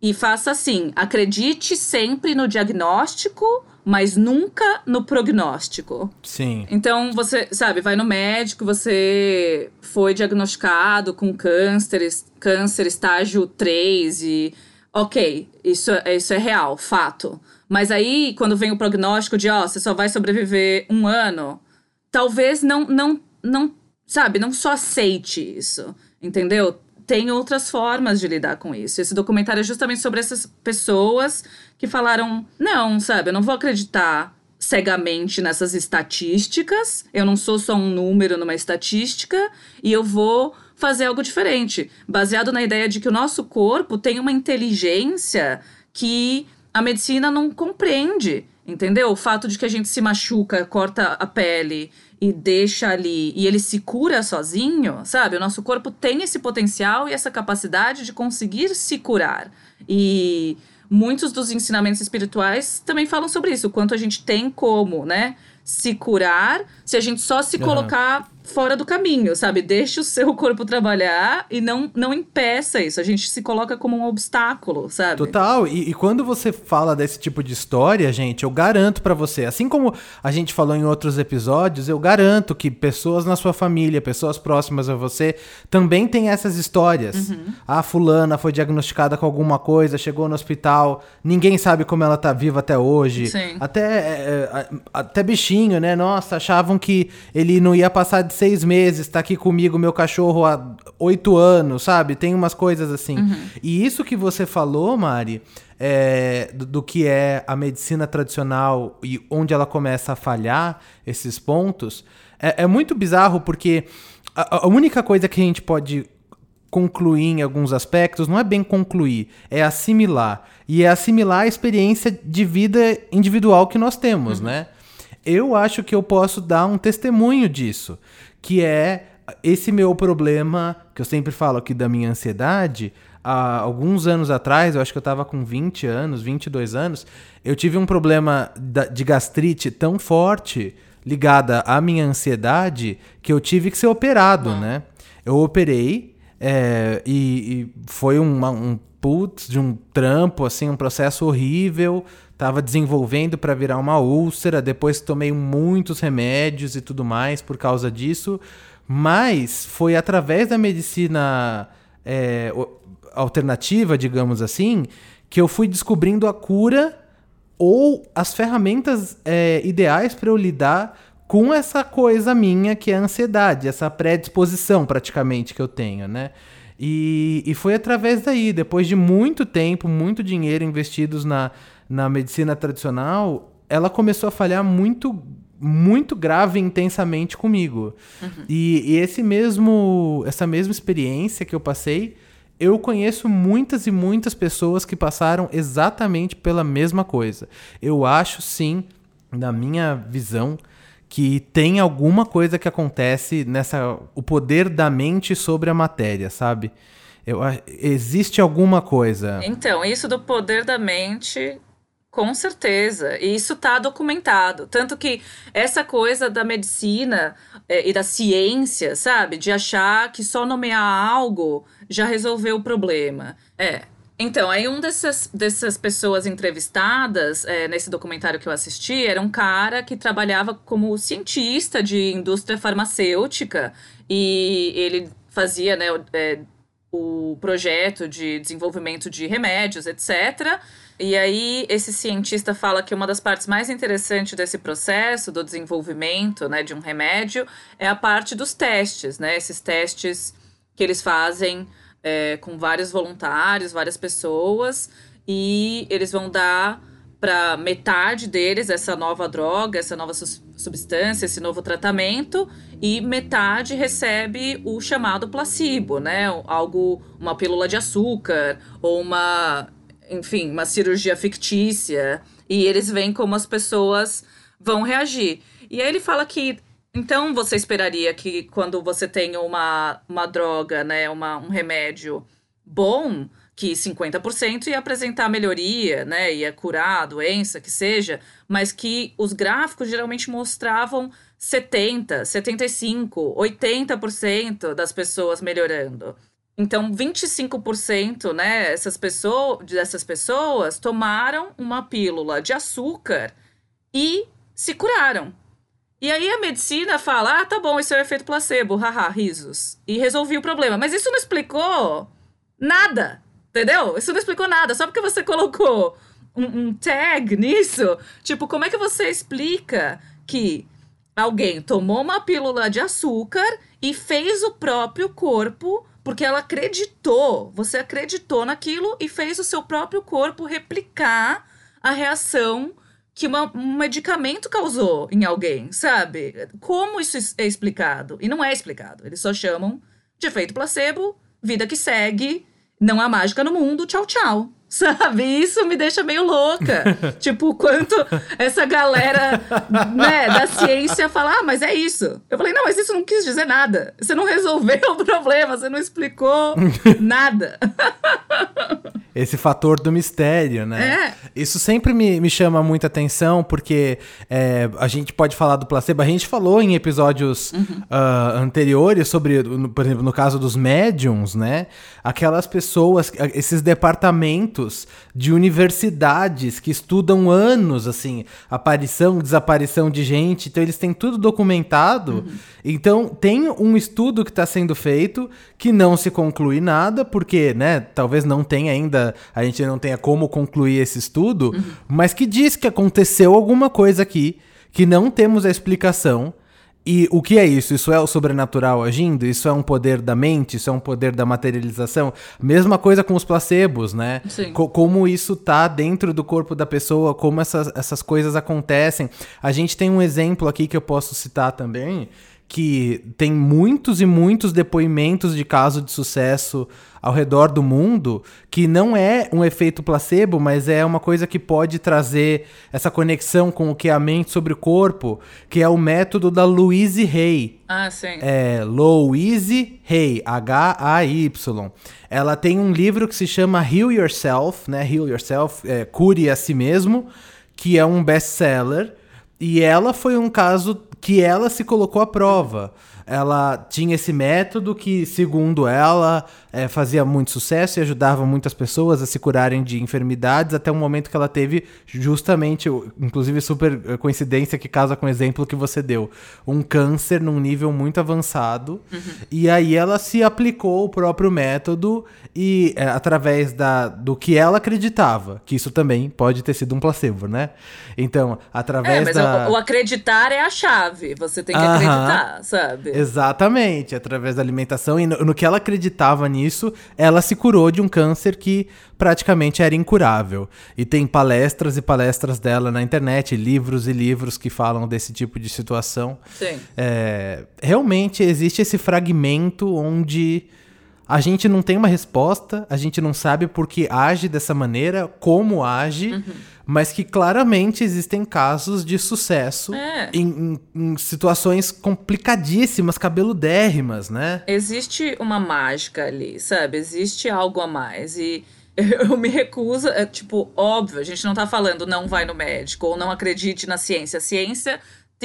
e faça assim, acredite sempre no diagnóstico, mas nunca no prognóstico. Sim. Então, você, sabe, vai no médico, você foi diagnosticado com câncer, câncer estágio 3 e ok, isso, isso é real, fato. Mas aí, quando vem o prognóstico de, ó, você só vai sobreviver um ano, talvez não, não, não, sabe, não só aceite isso, entendeu? tem outras formas de lidar com isso. Esse documentário é justamente sobre essas pessoas que falaram: não, sabe, eu não vou acreditar cegamente nessas estatísticas, eu não sou só um número numa estatística, e eu vou fazer algo diferente, baseado na ideia de que o nosso corpo tem uma inteligência que a medicina não compreende. Entendeu? O fato de que a gente se machuca, corta a pele e deixa ali e ele se cura sozinho, sabe? O nosso corpo tem esse potencial e essa capacidade de conseguir se curar. E muitos dos ensinamentos espirituais também falam sobre isso, o quanto a gente tem como, né, se curar se a gente só se uhum. colocar fora do caminho, sabe? Deixe o seu corpo trabalhar e não, não impeça isso. A gente se coloca como um obstáculo, sabe? Total. E, e quando você fala desse tipo de história, gente, eu garanto para você, assim como a gente falou em outros episódios, eu garanto que pessoas na sua família, pessoas próximas a você, também têm essas histórias. Uhum. A fulana foi diagnosticada com alguma coisa, chegou no hospital, ninguém sabe como ela tá viva até hoje. Sim. Até, é, é até bichinho, né? Nossa, achavam que ele não ia passar de seis meses, tá aqui comigo meu cachorro há oito anos, sabe? Tem umas coisas assim. Uhum. E isso que você falou, Mari, é, do, do, que é a medicina tradicional e onde ela começa a falhar, esses pontos, é, é muito bizarro porque a, a única coisa que a gente pode concluir em alguns aspectos, não é bem concluir, é assimilar. E é assimilar a experiência de vida individual que nós temos, uhum. né? Eu acho que eu posso dar um testemunho disso que é esse meu problema, que eu sempre falo aqui da minha ansiedade, há alguns anos atrás, eu acho que eu estava com 20 anos, 22 anos, eu tive um problema de gastrite tão forte ligada à minha ansiedade que eu tive que ser operado, ah. né? Eu operei é, e, e, foi uma, um putz de um trampo, assim, um processo horrível. Tava desenvolvendo para virar uma úlcera, depois tomei muitos remédios e tudo mais por causa disso. Mas foi através da medicina é, alternativa, digamos assim, que eu fui descobrindo a cura ou as ferramentas é, ideais para eu lidar com essa coisa minha que é a ansiedade, essa predisposição praticamente que eu tenho, né? E, e foi através daí, depois de muito tempo, muito dinheiro investidos na, na medicina tradicional, ela começou a falhar muito muito grave e intensamente comigo. Uhum. E, e, esse mesmo essa mesma experiência que eu passei, eu conheço muitas e muitas pessoas que passaram exatamente pela mesma coisa. Eu acho sim, na minha visão, que tem alguma coisa que acontece nessa o poder da mente sobre a matéria, sabe? Eu, existe alguma coisa. Então, isso do poder da mente com certeza. E isso está documentado. Tanto que essa coisa da medicina é, e da ciência, sabe? De achar que só nomear algo já resolveu o problema. É. Então, aí um dessas, dessas pessoas entrevistadas é, nesse documentário que eu assisti era um cara que trabalhava como cientista de indústria farmacêutica e ele fazia né, é, o projeto de desenvolvimento de remédios, etc. E aí, esse cientista fala que uma das partes mais interessantes desse processo, do desenvolvimento né, de um remédio, é a parte dos testes, né? Esses testes que eles fazem é, com vários voluntários, várias pessoas, e eles vão dar para metade deles essa nova droga, essa nova substância, esse novo tratamento, e metade recebe o chamado placebo, né? Algo, uma pílula de açúcar ou uma enfim, uma cirurgia fictícia. E eles veem como as pessoas vão reagir. E aí ele fala que. Então você esperaria que quando você tem uma, uma droga, né, uma, um remédio bom, que 50% ia apresentar melhoria, né, ia curar a doença, que seja, mas que os gráficos geralmente mostravam 70, 75, 80% das pessoas melhorando. Então, 25%, né, essas pessoas, dessas pessoas tomaram uma pílula de açúcar e se curaram. E aí a medicina fala: ah, tá bom, isso é efeito placebo, haha, risos. E resolvi o problema. Mas isso não explicou nada, entendeu? Isso não explicou nada. Só porque você colocou um, um tag nisso, tipo, como é que você explica que alguém tomou uma pílula de açúcar e fez o próprio corpo porque ela acreditou, você acreditou naquilo e fez o seu próprio corpo replicar a reação que uma, um medicamento causou em alguém, sabe? Como isso é explicado? E não é explicado. Eles só chamam de efeito placebo, vida que segue, não há mágica no mundo, tchau, tchau. Sabe? Isso me deixa meio louca. tipo, quanto essa galera né, da ciência fala, ah, mas é isso. Eu falei, não, mas isso não quis dizer nada. Você não resolveu o problema, você não explicou nada. Esse fator do mistério, né? É. Isso sempre me, me chama muita atenção, porque é, a gente pode falar do placebo. A gente falou em episódios uhum. uh, anteriores sobre, no, por exemplo, no caso dos médiums, né? Aquelas pessoas, esses departamentos de universidades que estudam anos, assim, aparição, desaparição de gente. Então, eles têm tudo documentado. Uhum. Então, tem um estudo que está sendo feito que não se conclui nada, porque, né, talvez não tenha ainda a gente não tenha como concluir esse estudo, uhum. mas que diz que aconteceu alguma coisa aqui que não temos a explicação. E o que é isso? Isso é o sobrenatural agindo? Isso é um poder da mente? Isso é um poder da materialização? Mesma coisa com os placebos, né? Sim. Co como isso tá dentro do corpo da pessoa, como essas, essas coisas acontecem. A gente tem um exemplo aqui que eu posso citar também, que tem muitos e muitos depoimentos de caso de sucesso ao redor do mundo, que não é um efeito placebo, mas é uma coisa que pode trazer essa conexão com o que é a mente sobre o corpo, que é o método da Louise Hay. Ah, sim. É Louise Hay, H-A-Y. Ela tem um livro que se chama Heal Yourself, né? Heal Yourself, é, Cure a Si Mesmo, que é um best-seller. E ela foi um caso que ela se colocou à prova. Ela tinha esse método que, segundo ela, é, fazia muito sucesso e ajudava muitas pessoas a se curarem de enfermidades, até o momento que ela teve justamente, inclusive super eh, coincidência que casa com o exemplo que você deu, um câncer num nível muito avançado. Uhum. E aí ela se aplicou o próprio método e é, através da, do que ela acreditava, que isso também pode ter sido um placebo, né? Então, através é, mas da... o, o acreditar é a chave, você tem que acreditar, sabe? Exatamente, através da alimentação. E no, no, que ela acreditava nisso, ela se curou de um câncer que praticamente era incurável. E tem palestras e palestras dela na internet, livros e livros que falam desse tipo de situação. Sim. É, realmente existe esse fragmento onde a gente não tem uma resposta, a gente não sabe por que age dessa maneira, como age. Uhum mas que claramente existem casos de sucesso é. em, em, em, situações complicadíssimas, cabeludérrimas, né? Existe uma mágica ali, sabe? Existe algo a mais. E eu me recuso, é tipo, óbvio, a gente não tá falando não vai no médico ou não acredite na ciência. A ciência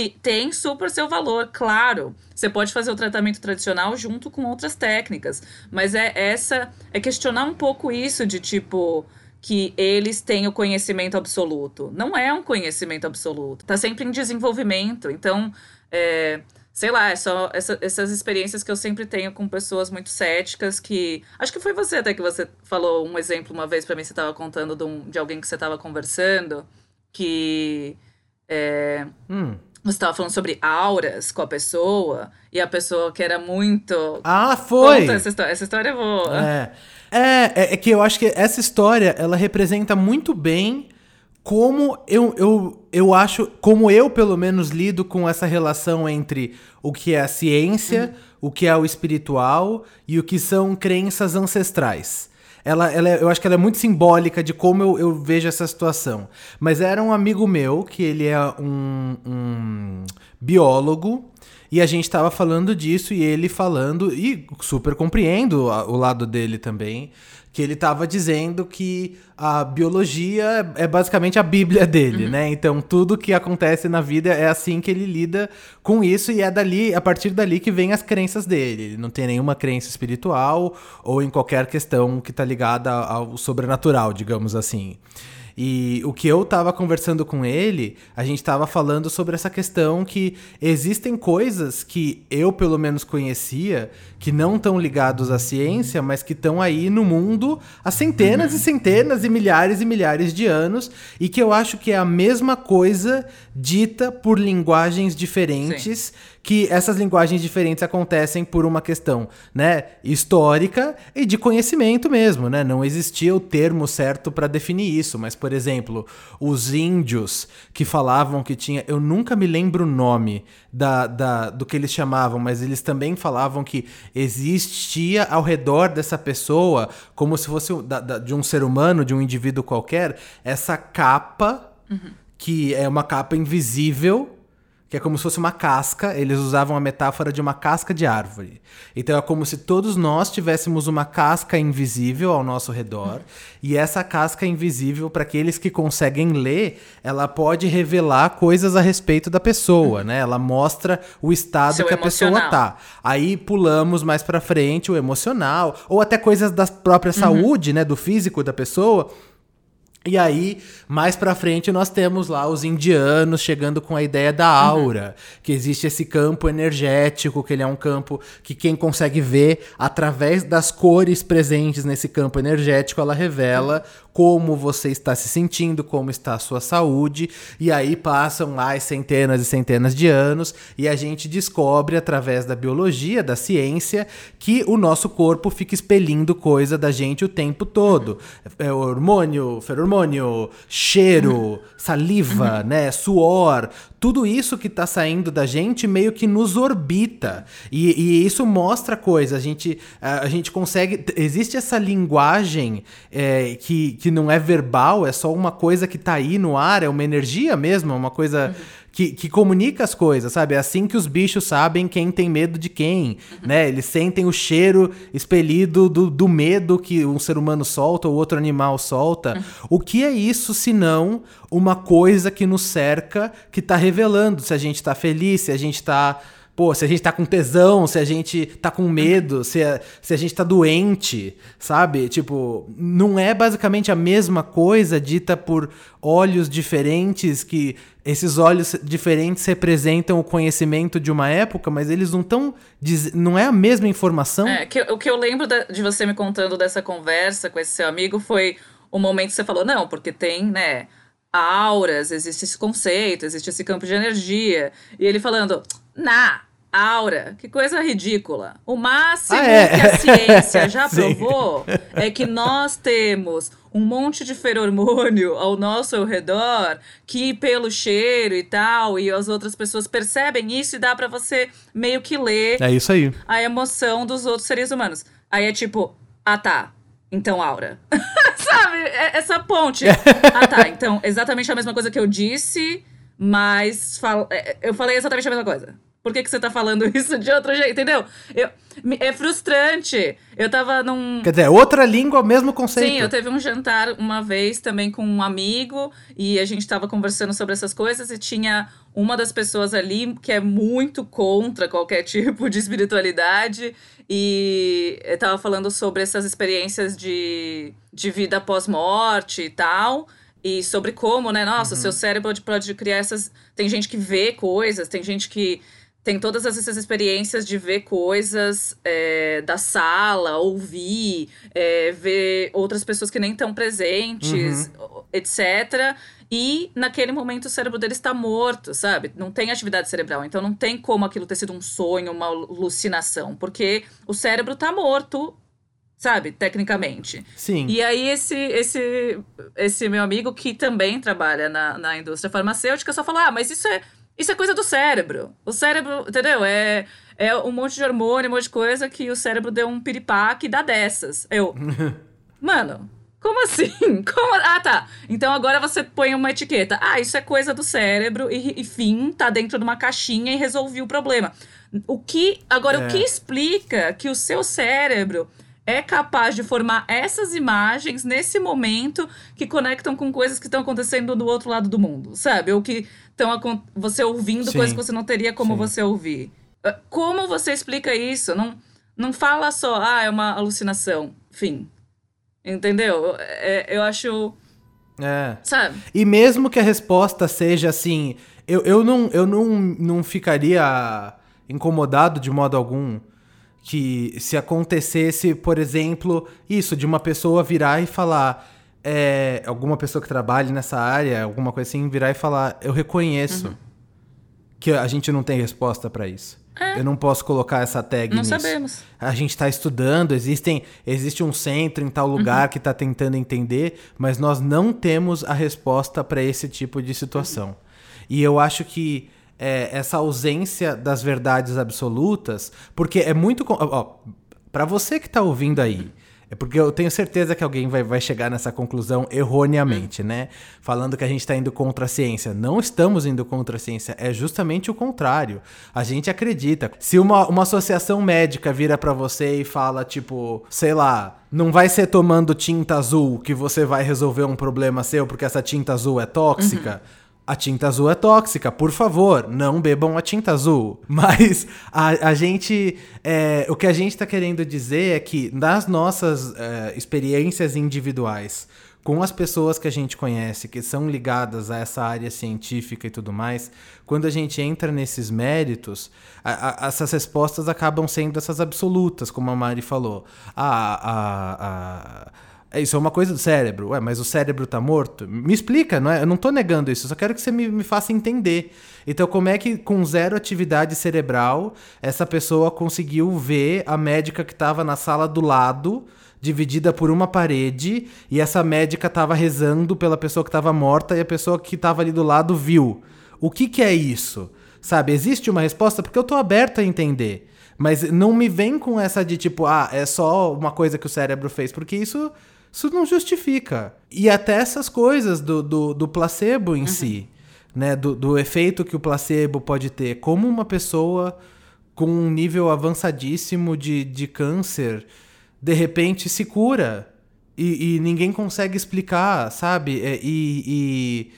tem super seu valor, claro. Você pode fazer o tratamento tradicional junto com outras técnicas, mas é essa é questionar um pouco isso de tipo que eles têm o conhecimento absoluto. Não é um conhecimento absoluto. Está sempre em desenvolvimento. Então, é, sei lá, é só essa, essas experiências que eu sempre tenho com pessoas muito céticas que. Acho que foi você até que você falou um exemplo uma vez para mim, você estava contando de, um, de, alguém que você estava conversando, que. É, hum. Você estava falando sobre auras com a pessoa, e a pessoa que era muito. Ah, foi! Conta essa história. Essa história é boa. É. É, é, é, que eu acho que essa história, ela representa muito bem como eu, eu, eu acho, como eu pelo menos lido com essa relação entre o que é a ciência, uhum. o que é o espiritual e o que são crenças ancestrais. Ela, ela, eu acho que ela é muito simbólica de como eu, eu vejo essa situação. Mas era um amigo meu, que ele é um, um biólogo, e a gente estava falando disso e ele falando, e super compreendo o lado dele também, que ele estava dizendo que a biologia é basicamente a bíblia dele, uhum. né? Então tudo que acontece na vida é assim que ele lida com isso e é dali, a partir dali que vem as crenças dele. Ele não tem nenhuma crença espiritual ou em qualquer questão que está ligada ao sobrenatural, digamos assim. E o que eu tava conversando com ele, a gente tava falando sobre essa questão que existem coisas que eu, pelo menos, conhecia, que não estão ligados à ciência, mas que estão aí no mundo há centenas uhum. e centenas e milhares e milhares de anos, e que eu acho que é a mesma coisa dita por linguagens diferentes. Sim que essas linguagens diferentes acontecem por uma questão, né, histórica e de conhecimento mesmo, né? Não existia o termo certo para definir isso, mas por exemplo, os índios que falavam que tinha, eu nunca me lembro o nome da, da do que eles chamavam, mas eles também falavam que existia ao redor dessa pessoa, como se fosse da, da, de um ser humano, de um indivíduo qualquer, essa capa uhum. que é uma capa invisível que é como se fosse uma casca, eles usavam a metáfora de uma casca de árvore. Então é como se todos nós tivéssemos uma casca invisível ao nosso redor, e essa casca invisível, para aqueles que conseguem ler, ela pode revelar coisas a respeito da pessoa, né? Ela mostra o estado Seu que a pessoa tá. Aí pulamos mais para frente o emocional, ou até coisas da própria uhum. saúde, né, do físico da pessoa e aí, mais pra frente, nós temos lá os indianos chegando com a ideia da aura, uhum. que existe esse campo energético, que ele é um campo que quem consegue ver através das cores presentes nesse campo energético, ela revela como você está se sentindo, como está a sua saúde, e aí passam lá centenas e centenas de anos e a gente descobre através da biologia, da ciência, que o nosso corpo fica expelindo coisa da gente o tempo todo. É hormônio, feromônio, cheiro, saliva, né, suor, tudo isso que está saindo da gente meio que nos orbita. E, e, isso mostra coisa. A gente, a, a gente consegue. Existe essa linguagem é, que, que não é verbal, é só uma coisa que está aí no ar, é uma energia mesmo, é uma coisa. Uhum que, que comunica as coisas, sabe? É assim que os bichos sabem quem tem medo de quem, né? Eles sentem o cheiro expelido do, do medo que um ser humano solta ou outro animal solta. O que é isso senão uma coisa que nos cerca, que tá revelando se a gente tá feliz, se a gente tá pô, se a gente tá com tesão, se a gente tá com medo, se a, se a gente tá doente, sabe? Tipo, não é basicamente a mesma coisa dita por olhos diferentes que esses olhos diferentes representam o conhecimento de uma época, mas eles não estão. Não é a mesma informação. É, que, o que eu lembro de você me contando dessa conversa com esse seu amigo foi o momento que você falou, não, porque tem, né, auras, existe esse conceito, existe esse campo de energia. E ele falando, nah, Aura, que coisa ridícula. O máximo ah, é? que a ciência já provou é que nós temos um monte de feromônio ao nosso redor que pelo cheiro e tal e as outras pessoas percebem isso e dá para você meio que ler é isso aí. a emoção dos outros seres humanos. Aí é tipo ah tá. Então aura. Sabe? É essa ponte. Ah tá. Então exatamente a mesma coisa que eu disse mas fal... É, eu falei exatamente a mesma coisa por que, que você tá falando isso de outro jeito, entendeu? Eu, é frustrante. Eu tava num. Quer dizer, outra língua, mesmo conceito. Sim, eu teve um jantar uma vez também com um amigo e a gente tava conversando sobre essas coisas e tinha uma das pessoas ali que é muito contra qualquer tipo de espiritualidade e eu tava falando sobre essas experiências de, de vida pós-morte e tal. E sobre como, né? Nossa, uhum. seu cérebro pode, pode criar essas. Tem gente que vê coisas, tem gente que tem todas essas experiências de ver coisas é, da sala, ouvir, é, ver outras pessoas que nem estão presentes, uhum. etc. E naquele momento o cérebro dele está morto, sabe? Não tem atividade cerebral. Então não tem como aquilo ter sido um sonho, uma alucinação, porque o cérebro está morto sabe, tecnicamente. Sim. E aí esse esse esse meu amigo que também trabalha na, na indústria farmacêutica só falou: "Ah, mas isso é isso é coisa do cérebro. O cérebro, entendeu? É, é um monte de hormônio, um monte de coisa que o cérebro deu um piripaque e dá dessas. Eu. Mano, como assim? Como? Ah, tá. Então agora você põe uma etiqueta. Ah, isso é coisa do cérebro e, e fim, tá dentro de uma caixinha e resolvi o problema. O que. Agora, é. o que explica que o seu cérebro é capaz de formar essas imagens nesse momento que conectam com coisas que estão acontecendo do outro lado do mundo, sabe? Ou que estão você ouvindo Sim. coisas que você não teria como Sim. você ouvir. Ah, como você explica isso? Não, não fala só, ah, é uma alucinação. Fim. Entendeu? É, eu acho. É. Sabe? E mesmo que a resposta seja assim, eu, eu, não, eu não, não ficaria incomodado de modo algum que se acontecesse, por exemplo, isso, de uma pessoa virar e falar. É, alguma pessoa que trabalhe nessa área, alguma coisa assim, virar e falar: Eu reconheço uhum. que a gente não tem resposta para isso. É. Eu não posso colocar essa tag não nisso. sabemos. A gente está estudando, existem, existe um centro em tal lugar uhum. que está tentando entender, mas nós não temos a resposta para esse tipo de situação. Uhum. E eu acho que é, essa ausência das verdades absolutas, porque é muito. Para você que está ouvindo aí é porque eu tenho certeza que alguém vai, vai chegar nessa conclusão erroneamente, né? Falando que a gente está indo contra a ciência. Não estamos indo contra a ciência, é justamente o contrário. A gente acredita. Se uma, uma associação médica vira para você e fala, tipo, sei lá, não vai ser tomando tinta azul que você vai resolver um problema seu porque essa tinta azul é tóxica. Uhum a tinta azul é tóxica, por favor, não bebam a tinta azul. Mas a, a gente. É, o que a gente está querendo dizer é que nas nossas é, experiências individuais, com as pessoas que a gente conhece, que são ligadas a essa área científica e tudo mais, quando a gente entra nesses méritos, a, a, essas respostas acabam sendo essas absolutas, como a Mari falou. Ah, a. a isso é uma coisa do cérebro. Ué, mas o cérebro tá morto? Me explica, não é? Eu não tô negando isso, eu só quero que você me, me faça entender. Então, como é que com zero atividade cerebral, essa pessoa conseguiu ver a médica que estava na sala do lado, dividida por uma parede, e essa médica estava rezando pela pessoa que estava morta e a pessoa que estava ali do lado viu? O que, que é isso? Sabe, existe uma resposta? Porque eu tô aberto a entender. Mas não me vem com essa de tipo, ah, é só uma coisa que o cérebro fez, porque isso isso não justifica. E até essas coisas do, do, do placebo em uhum. si, né? Do, do efeito que o placebo pode ter. Como uma pessoa com um nível avançadíssimo de, de câncer, de repente se cura. E, e ninguém consegue explicar, sabe? É, e, e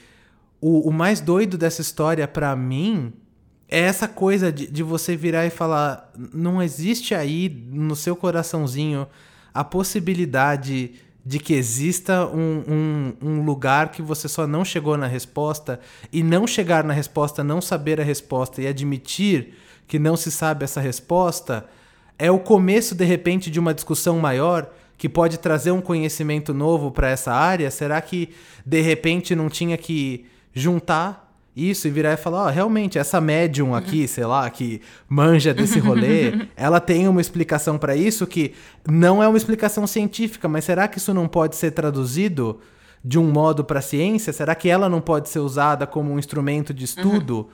o, o mais doido dessa história para mim é essa coisa de, de você virar e falar: não existe aí no seu coraçãozinho a possibilidade de que exista um, um, um, lugar que você só não chegou na resposta e não chegar na resposta, não saber a resposta e admitir que não se sabe essa resposta é o começo de repente de uma discussão maior que pode trazer um conhecimento novo para essa área? Será que de repente não tinha que juntar isso e virar e falar, ó, oh, realmente, essa médium aqui, sei lá, que manja desse rolê, ela tem uma explicação para isso que não é uma explicação científica, mas será que isso não pode ser traduzido de um modo para a ciência? Será que ela não pode ser usada como um instrumento de estudo uhum.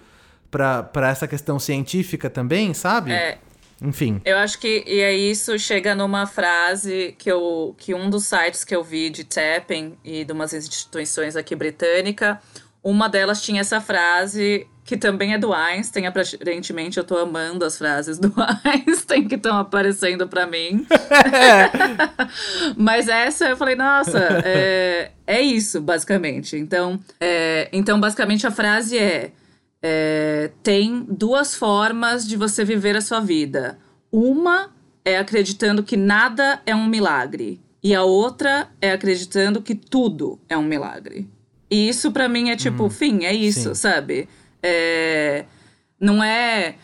para essa questão científica também, sabe? É, enfim. Eu acho que e aí isso chega numa frase que eu que um dos sites que eu vi de tapping e de umas instituições aqui britânica, uma delas tinha essa frase que também é do Einstein. Aparentemente, eu tô amando as frases do Einstein que estão aparecendo para mim. Mas essa eu falei, nossa, é, é isso, basicamente. Então, é, então, basicamente, a frase é, é: tem duas formas de você viver a sua vida. Uma é acreditando que nada é um milagre, e a outra é acreditando que tudo é um milagre. E isso para mim é tipo, hum, fim, é isso, sim. sabe? É, não é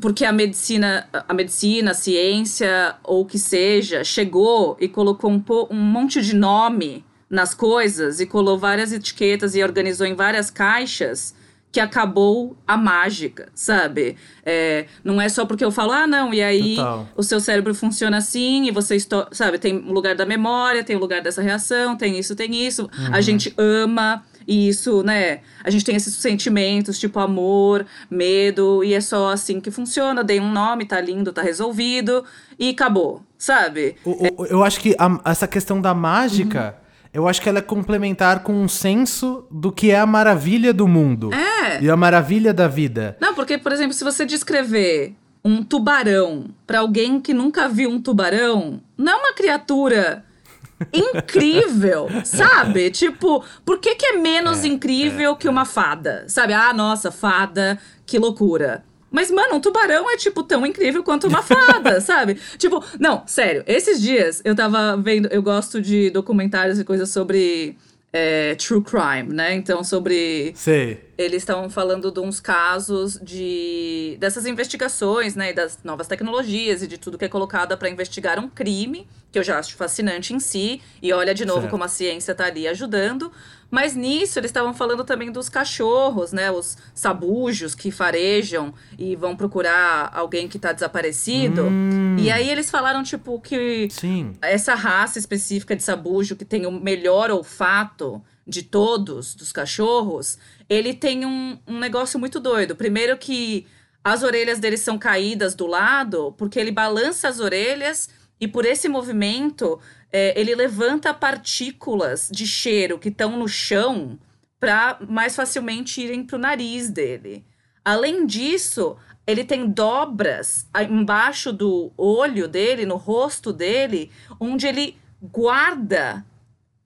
porque a medicina, a medicina, a ciência ou o que seja, chegou e colocou um, um monte de nome nas coisas e colou várias etiquetas e organizou em várias caixas que acabou a mágica, sabe? É, não é só porque eu falo, ah, não, e aí Total. o seu cérebro funciona assim, e você, sabe, tem o lugar da memória, tem o lugar dessa reação, tem isso, tem isso. Uhum. A gente ama, e isso, né? A gente tem esses sentimentos, tipo amor, medo, e é só assim que funciona. Dei um nome, tá lindo, tá resolvido, e acabou, sabe? O, o, eu acho que a, essa questão da mágica. Uhum. Eu acho que ela é complementar com um senso do que é a maravilha do mundo. É. E a maravilha da vida. Não, porque, por exemplo, se você descrever um tubarão para alguém que nunca viu um tubarão, não é uma criatura incrível, sabe? Tipo, por que, que é menos é, incrível é, que uma fada? Sabe? Ah, nossa, fada, que loucura. Mas, mano, um tubarão é, tipo, tão incrível quanto uma fada, sabe? Tipo, não, sério, esses dias eu tava vendo, eu gosto de documentários e coisas sobre é, true crime, né? Então, sobre. Sei. Eles estavam falando de uns casos de. dessas investigações, né? E das novas tecnologias e de tudo que é colocado para investigar um crime, que eu já acho fascinante em si. E olha de novo certo. como a ciência tá ali ajudando. Mas nisso eles estavam falando também dos cachorros, né? Os sabujos que farejam e vão procurar alguém que tá desaparecido. Hum. E aí eles falaram, tipo, que Sim. essa raça específica de sabujo que tem o melhor olfato de todos, dos cachorros, ele tem um, um negócio muito doido. Primeiro que as orelhas dele são caídas do lado, porque ele balança as orelhas e por esse movimento é, ele levanta partículas de cheiro que estão no chão para mais facilmente irem para o nariz dele. Além disso, ele tem dobras embaixo do olho dele, no rosto dele, onde ele guarda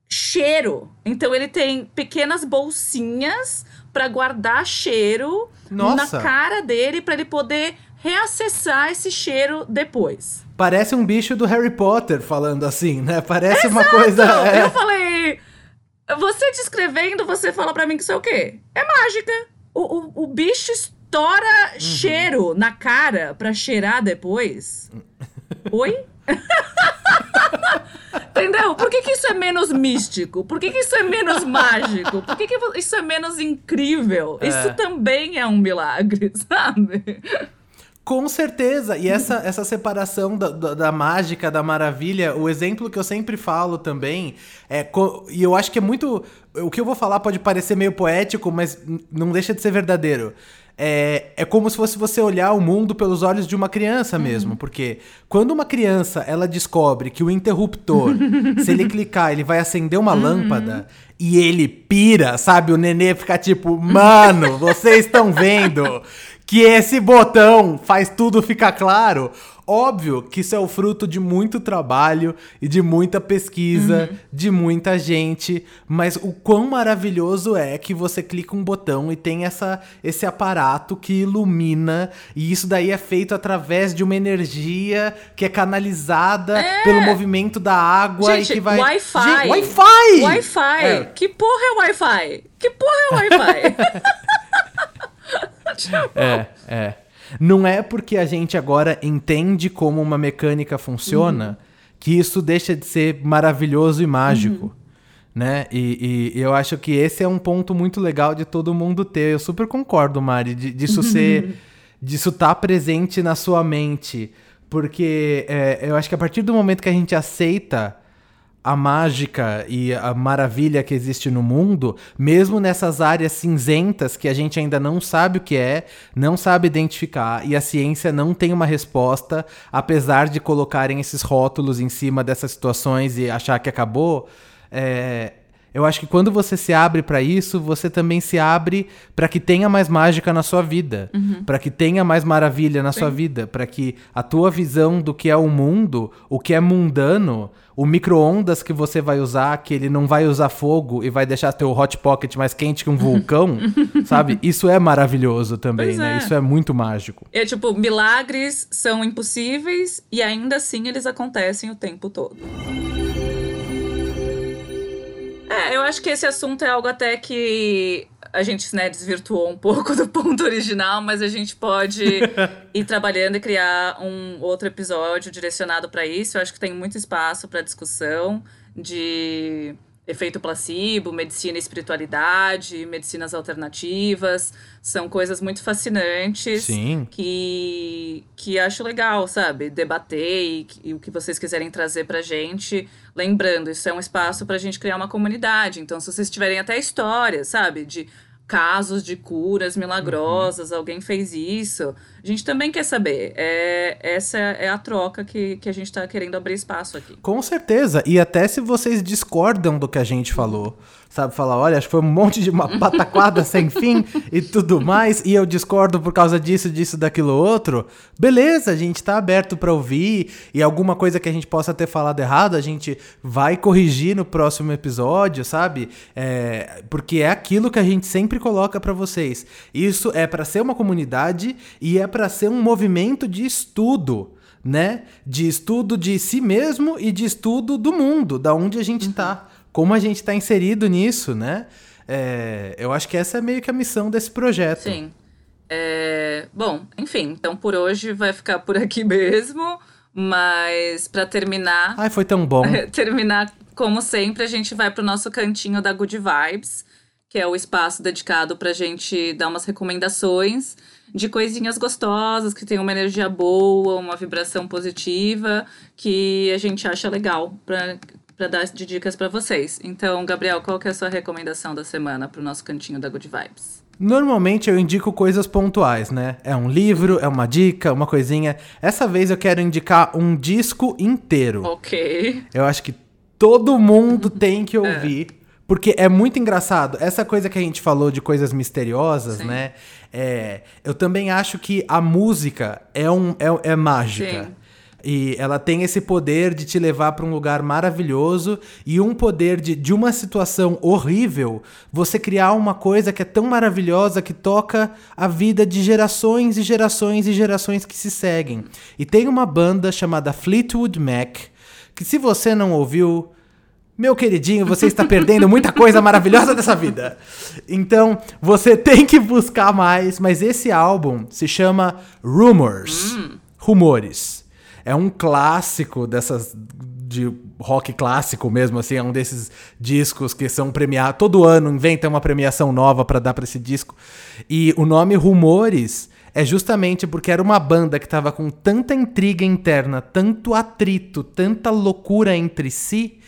cheiro. Então ele tem pequenas bolsinhas para guardar cheiro Nossa. na cara dele para ele poder reacessar esse cheiro depois. Parece um bicho do Harry Potter falando assim, né? Parece Exato! uma coisa. É... Eu falei. Você descrevendo, você fala para mim que isso é o quê? É mágica. O, o, o bicho estoura uhum. cheiro na cara pra cheirar depois. Oi? Entendeu? Por que, que isso é menos místico? Por que, que isso é menos mágico? Por que, que isso é menos incrível? É. Isso também é um milagre, sabe? Com certeza! E essa, essa separação da, da, da, mágica, da maravilha, o exemplo que eu sempre falo também, é, e eu acho que é muito. O que eu vou falar pode parecer meio poético, mas não deixa de ser verdadeiro. É, é como se fosse você olhar o mundo pelos olhos de uma criança uhum. mesmo. Porque quando uma criança ela descobre que o interruptor, se ele clicar, ele vai acender uma uhum. lâmpada e ele pira, sabe? O nenê fica tipo, mano, vocês estão vendo que esse botão faz tudo ficar claro. Óbvio que isso é o fruto de muito trabalho e de muita pesquisa, uhum. de muita gente, mas o quão maravilhoso é que você clica um botão e tem essa, esse aparato que ilumina, e isso daí é feito através de uma energia que é canalizada é. pelo movimento da água gente, e que vai. Wi-Fi! Wi-Fi! Wi-Fi! É. Que porra é Wi-Fi? Que porra é Wi-Fi? é, é. Não é porque a gente agora entende como uma mecânica funciona uhum. que isso deixa de ser maravilhoso e mágico. Uhum. Né? E, e, eu acho que esse é um ponto muito legal de todo mundo ter. Eu super concordo, Mari, de, disso ser. disso estar tá presente na sua mente. Porque é, eu acho que a partir do momento que a gente aceita a mágica e a maravilha que existe no mundo, mesmo nessas áreas cinzentas que a gente ainda não sabe o que é, não sabe identificar e a ciência não tem uma resposta, apesar de colocarem esses rótulos em cima dessas situações e achar que acabou. É, eu acho que quando você se abre para isso, você também se abre para que tenha mais mágica na sua vida, uhum. para que tenha mais maravilha na Sim. sua vida, para que a tua visão do que é o mundo, o que é mundano, o micro-ondas que você vai usar, que ele não vai usar fogo e vai deixar teu hot pocket mais quente que um vulcão, sabe? Isso é maravilhoso também, pois né? É. Isso é muito mágico. É tipo, milagres são impossíveis e ainda assim eles acontecem o tempo todo. É, eu acho que esse assunto é algo até que a gente né, desvirtuou um pouco do ponto original, mas a gente pode ir trabalhando e criar um outro episódio direcionado para isso. Eu acho que tem muito espaço para discussão de efeito placebo, medicina e espiritualidade, medicinas alternativas, são coisas muito fascinantes Sim. que que acho legal, sabe, debater e, e o que vocês quiserem trazer pra gente, lembrando, isso é um espaço pra gente criar uma comunidade. Então, se vocês tiverem até histórias, sabe, de casos de curas milagrosas, uhum. alguém fez isso. A gente também quer saber. É, essa é a troca que, que a gente está querendo abrir espaço aqui. Com certeza. E até se vocês discordam do que a gente falou sabe? Falar, olha, acho que foi um monte de uma pataquada sem fim e tudo mais, e eu discordo por causa disso, disso, daquilo outro. Beleza, a gente tá aberto para ouvir e alguma coisa que a gente possa ter falado errado, a gente vai corrigir no próximo episódio, sabe? É, porque é aquilo que a gente sempre coloca para vocês. Isso é para ser uma comunidade e é para ser um movimento de estudo né? De estudo de si mesmo e de estudo do mundo, da onde a gente está como a gente está inserido nisso, né? É, eu acho que essa é meio que a missão desse projeto. Sim. É, bom, enfim, então por hoje vai ficar por aqui mesmo. Mas para terminar. Ai, foi tão bom. terminar, como sempre, a gente vai pro nosso cantinho da Good Vibes, que é o espaço dedicado pra gente dar umas recomendações de coisinhas gostosas, que tem uma energia boa, uma vibração positiva, que a gente acha legal pra, pra dar de dicas para vocês. Então, Gabriel, qual que é a sua recomendação da semana pro nosso cantinho da Good Vibes? Normalmente eu indico coisas pontuais, né? É um livro, é uma dica, uma coisinha. Essa vez eu quero indicar um disco inteiro. Ok. Eu acho que todo mundo tem que ouvir. É. Porque é muito engraçado. Essa coisa que a gente falou de coisas misteriosas, Sim. né? É, eu também acho que a música é, um, é, é mágica. Sim. E ela tem esse poder de te levar para um lugar maravilhoso e um poder de, de uma situação horrível, você criar uma coisa que é tão maravilhosa que toca a vida de gerações e gerações e gerações que se seguem. E tem uma banda chamada Fleetwood Mac, que se você não ouviu, meu queridinho, você está perdendo muita coisa maravilhosa dessa vida. Então, você tem que buscar mais, mas esse álbum se chama Rumors. Hum. Rumores. É um clássico dessas de rock clássico mesmo, assim, é um desses discos que são premiados. Todo ano inventa uma premiação nova para dar para esse disco. E o nome Rumores é justamente porque era uma banda que tava com tanta intriga interna, tanto atrito, tanta loucura entre si,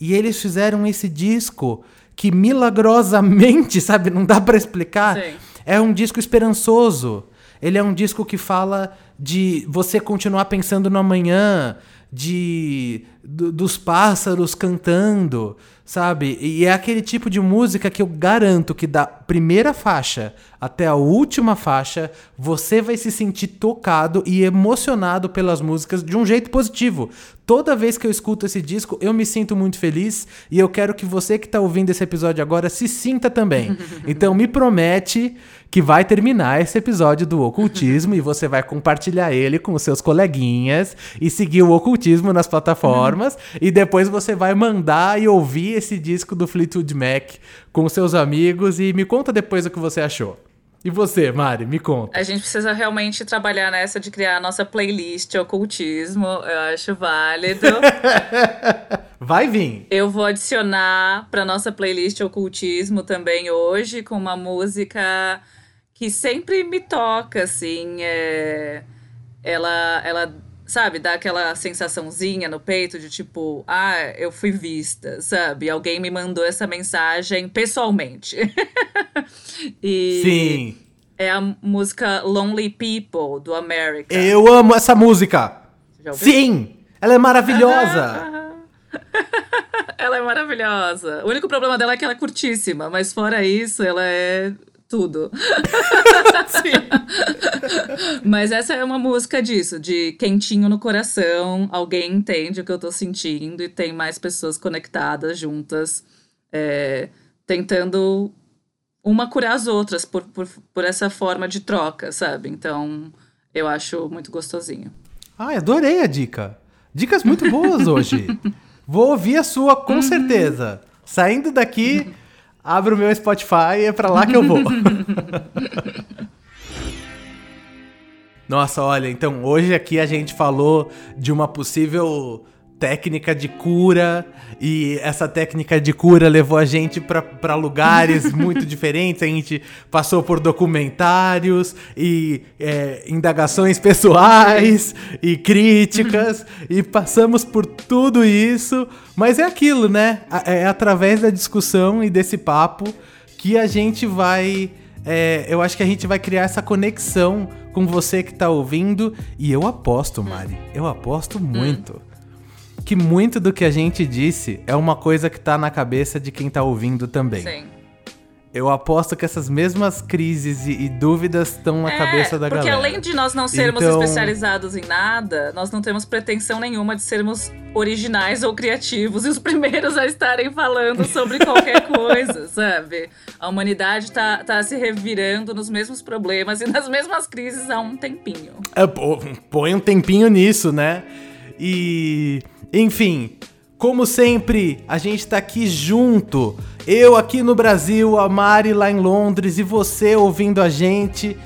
e eles fizeram esse disco que milagrosamente, sabe, não dá para explicar. Sim. É um disco esperançoso. Ele é um disco que fala de você continuar pensando no amanhã, de do, dos pássaros cantando, sabe? E é aquele tipo de música que eu garanto que da primeira faixa até a última faixa, você vai se sentir tocado e emocionado pelas músicas de um jeito positivo. Toda vez que eu escuto esse disco, eu me sinto muito feliz e eu quero que você que está ouvindo esse episódio agora se sinta também. Então me promete que vai terminar esse episódio do ocultismo e você vai compartilhar ele com os seus coleguinhas e seguir o ocultismo nas plataformas e depois você vai mandar e ouvir esse disco do Fleetwood Mac com seus amigos e me conta depois o que você achou. E você, Mari, me conta. A gente precisa realmente trabalhar nessa de criar a nossa playlist ocultismo. Eu acho válido. Vai vir. Eu vou adicionar para nossa playlist ocultismo também hoje com uma música que sempre me toca, assim. É... Ela, ela sabe, dá aquela sensaçãozinha no peito de tipo, ah, eu fui vista, sabe? Alguém me mandou essa mensagem pessoalmente. e Sim. É a música Lonely People do America. Eu amo essa música. Sim, ela é maravilhosa. ela é maravilhosa. O único problema dela é que ela é curtíssima, mas fora isso, ela é tudo. Mas essa é uma música disso, de quentinho no coração, alguém entende o que eu tô sentindo e tem mais pessoas conectadas juntas, é, tentando uma curar as outras por, por, por essa forma de troca, sabe? Então, eu acho muito gostosinho. Ai, adorei a dica. Dicas muito boas hoje. Vou ouvir a sua com uhum. certeza. Saindo daqui, abro o meu Spotify e é pra lá que eu vou. Nossa, olha, então hoje aqui a gente falou de uma possível técnica de cura e essa técnica de cura levou a gente para lugares muito diferentes. A gente passou por documentários e é, indagações pessoais e críticas e passamos por tudo isso. Mas é aquilo, né? É através da discussão e desse papo que a gente vai. É, eu acho que a gente vai criar essa conexão com você que está ouvindo. E eu aposto, Mari, eu aposto muito. Hum que muito do que a gente disse é uma coisa que tá na cabeça de quem tá ouvindo também. Sim. Eu aposto que essas mesmas crises e, e dúvidas estão na é, cabeça da porque galera. Porque além de nós não sermos então... especializados em nada, nós não temos pretensão nenhuma de sermos originais ou criativos e os primeiros a estarem falando sobre qualquer coisa, sabe? A humanidade tá, tá se revirando nos mesmos problemas e nas mesmas crises há um tempinho. É, põe um tempinho nisso, né? E enfim, Como sempre, a gente tá aqui junto. Eu aqui no Brasil, a Mari lá em Londres e você ouvindo a gente.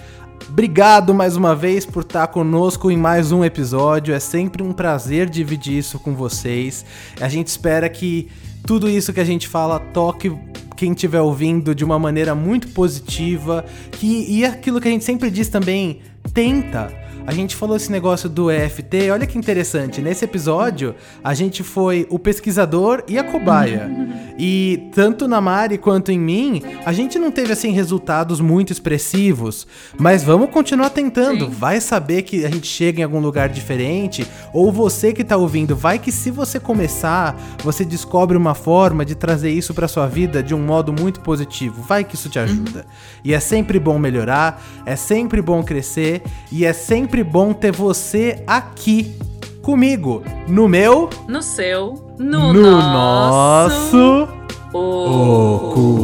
Obrigado mais uma vez por estar conosco em mais um episódio. É sempre um prazer dividir isso com vocês. A gente espera que tudo isso que a gente fala toque quem estiver ouvindo de uma maneira muito positiva. Que, e aquilo que a gente sempre diz também, tenta a gente falou esse negócio do EFT, olha que interessante. Nesse episódio, a gente foi o pesquisador e a cobaia. e tanto na Mari quanto em mim, a gente não teve assim resultados muito expressivos, mas vamos continuar tentando. Sim. Vai saber que a gente chega em algum lugar diferente, ou você que tá ouvindo, vai que se você começar, você descobre uma forma de trazer isso para sua vida de um modo muito positivo. Vai que isso te ajuda. Uhum. E é sempre bom melhorar, é sempre bom crescer e é sempre sempre bom ter você aqui comigo, no meu, no seu, no, no nosso, nosso ocultismo.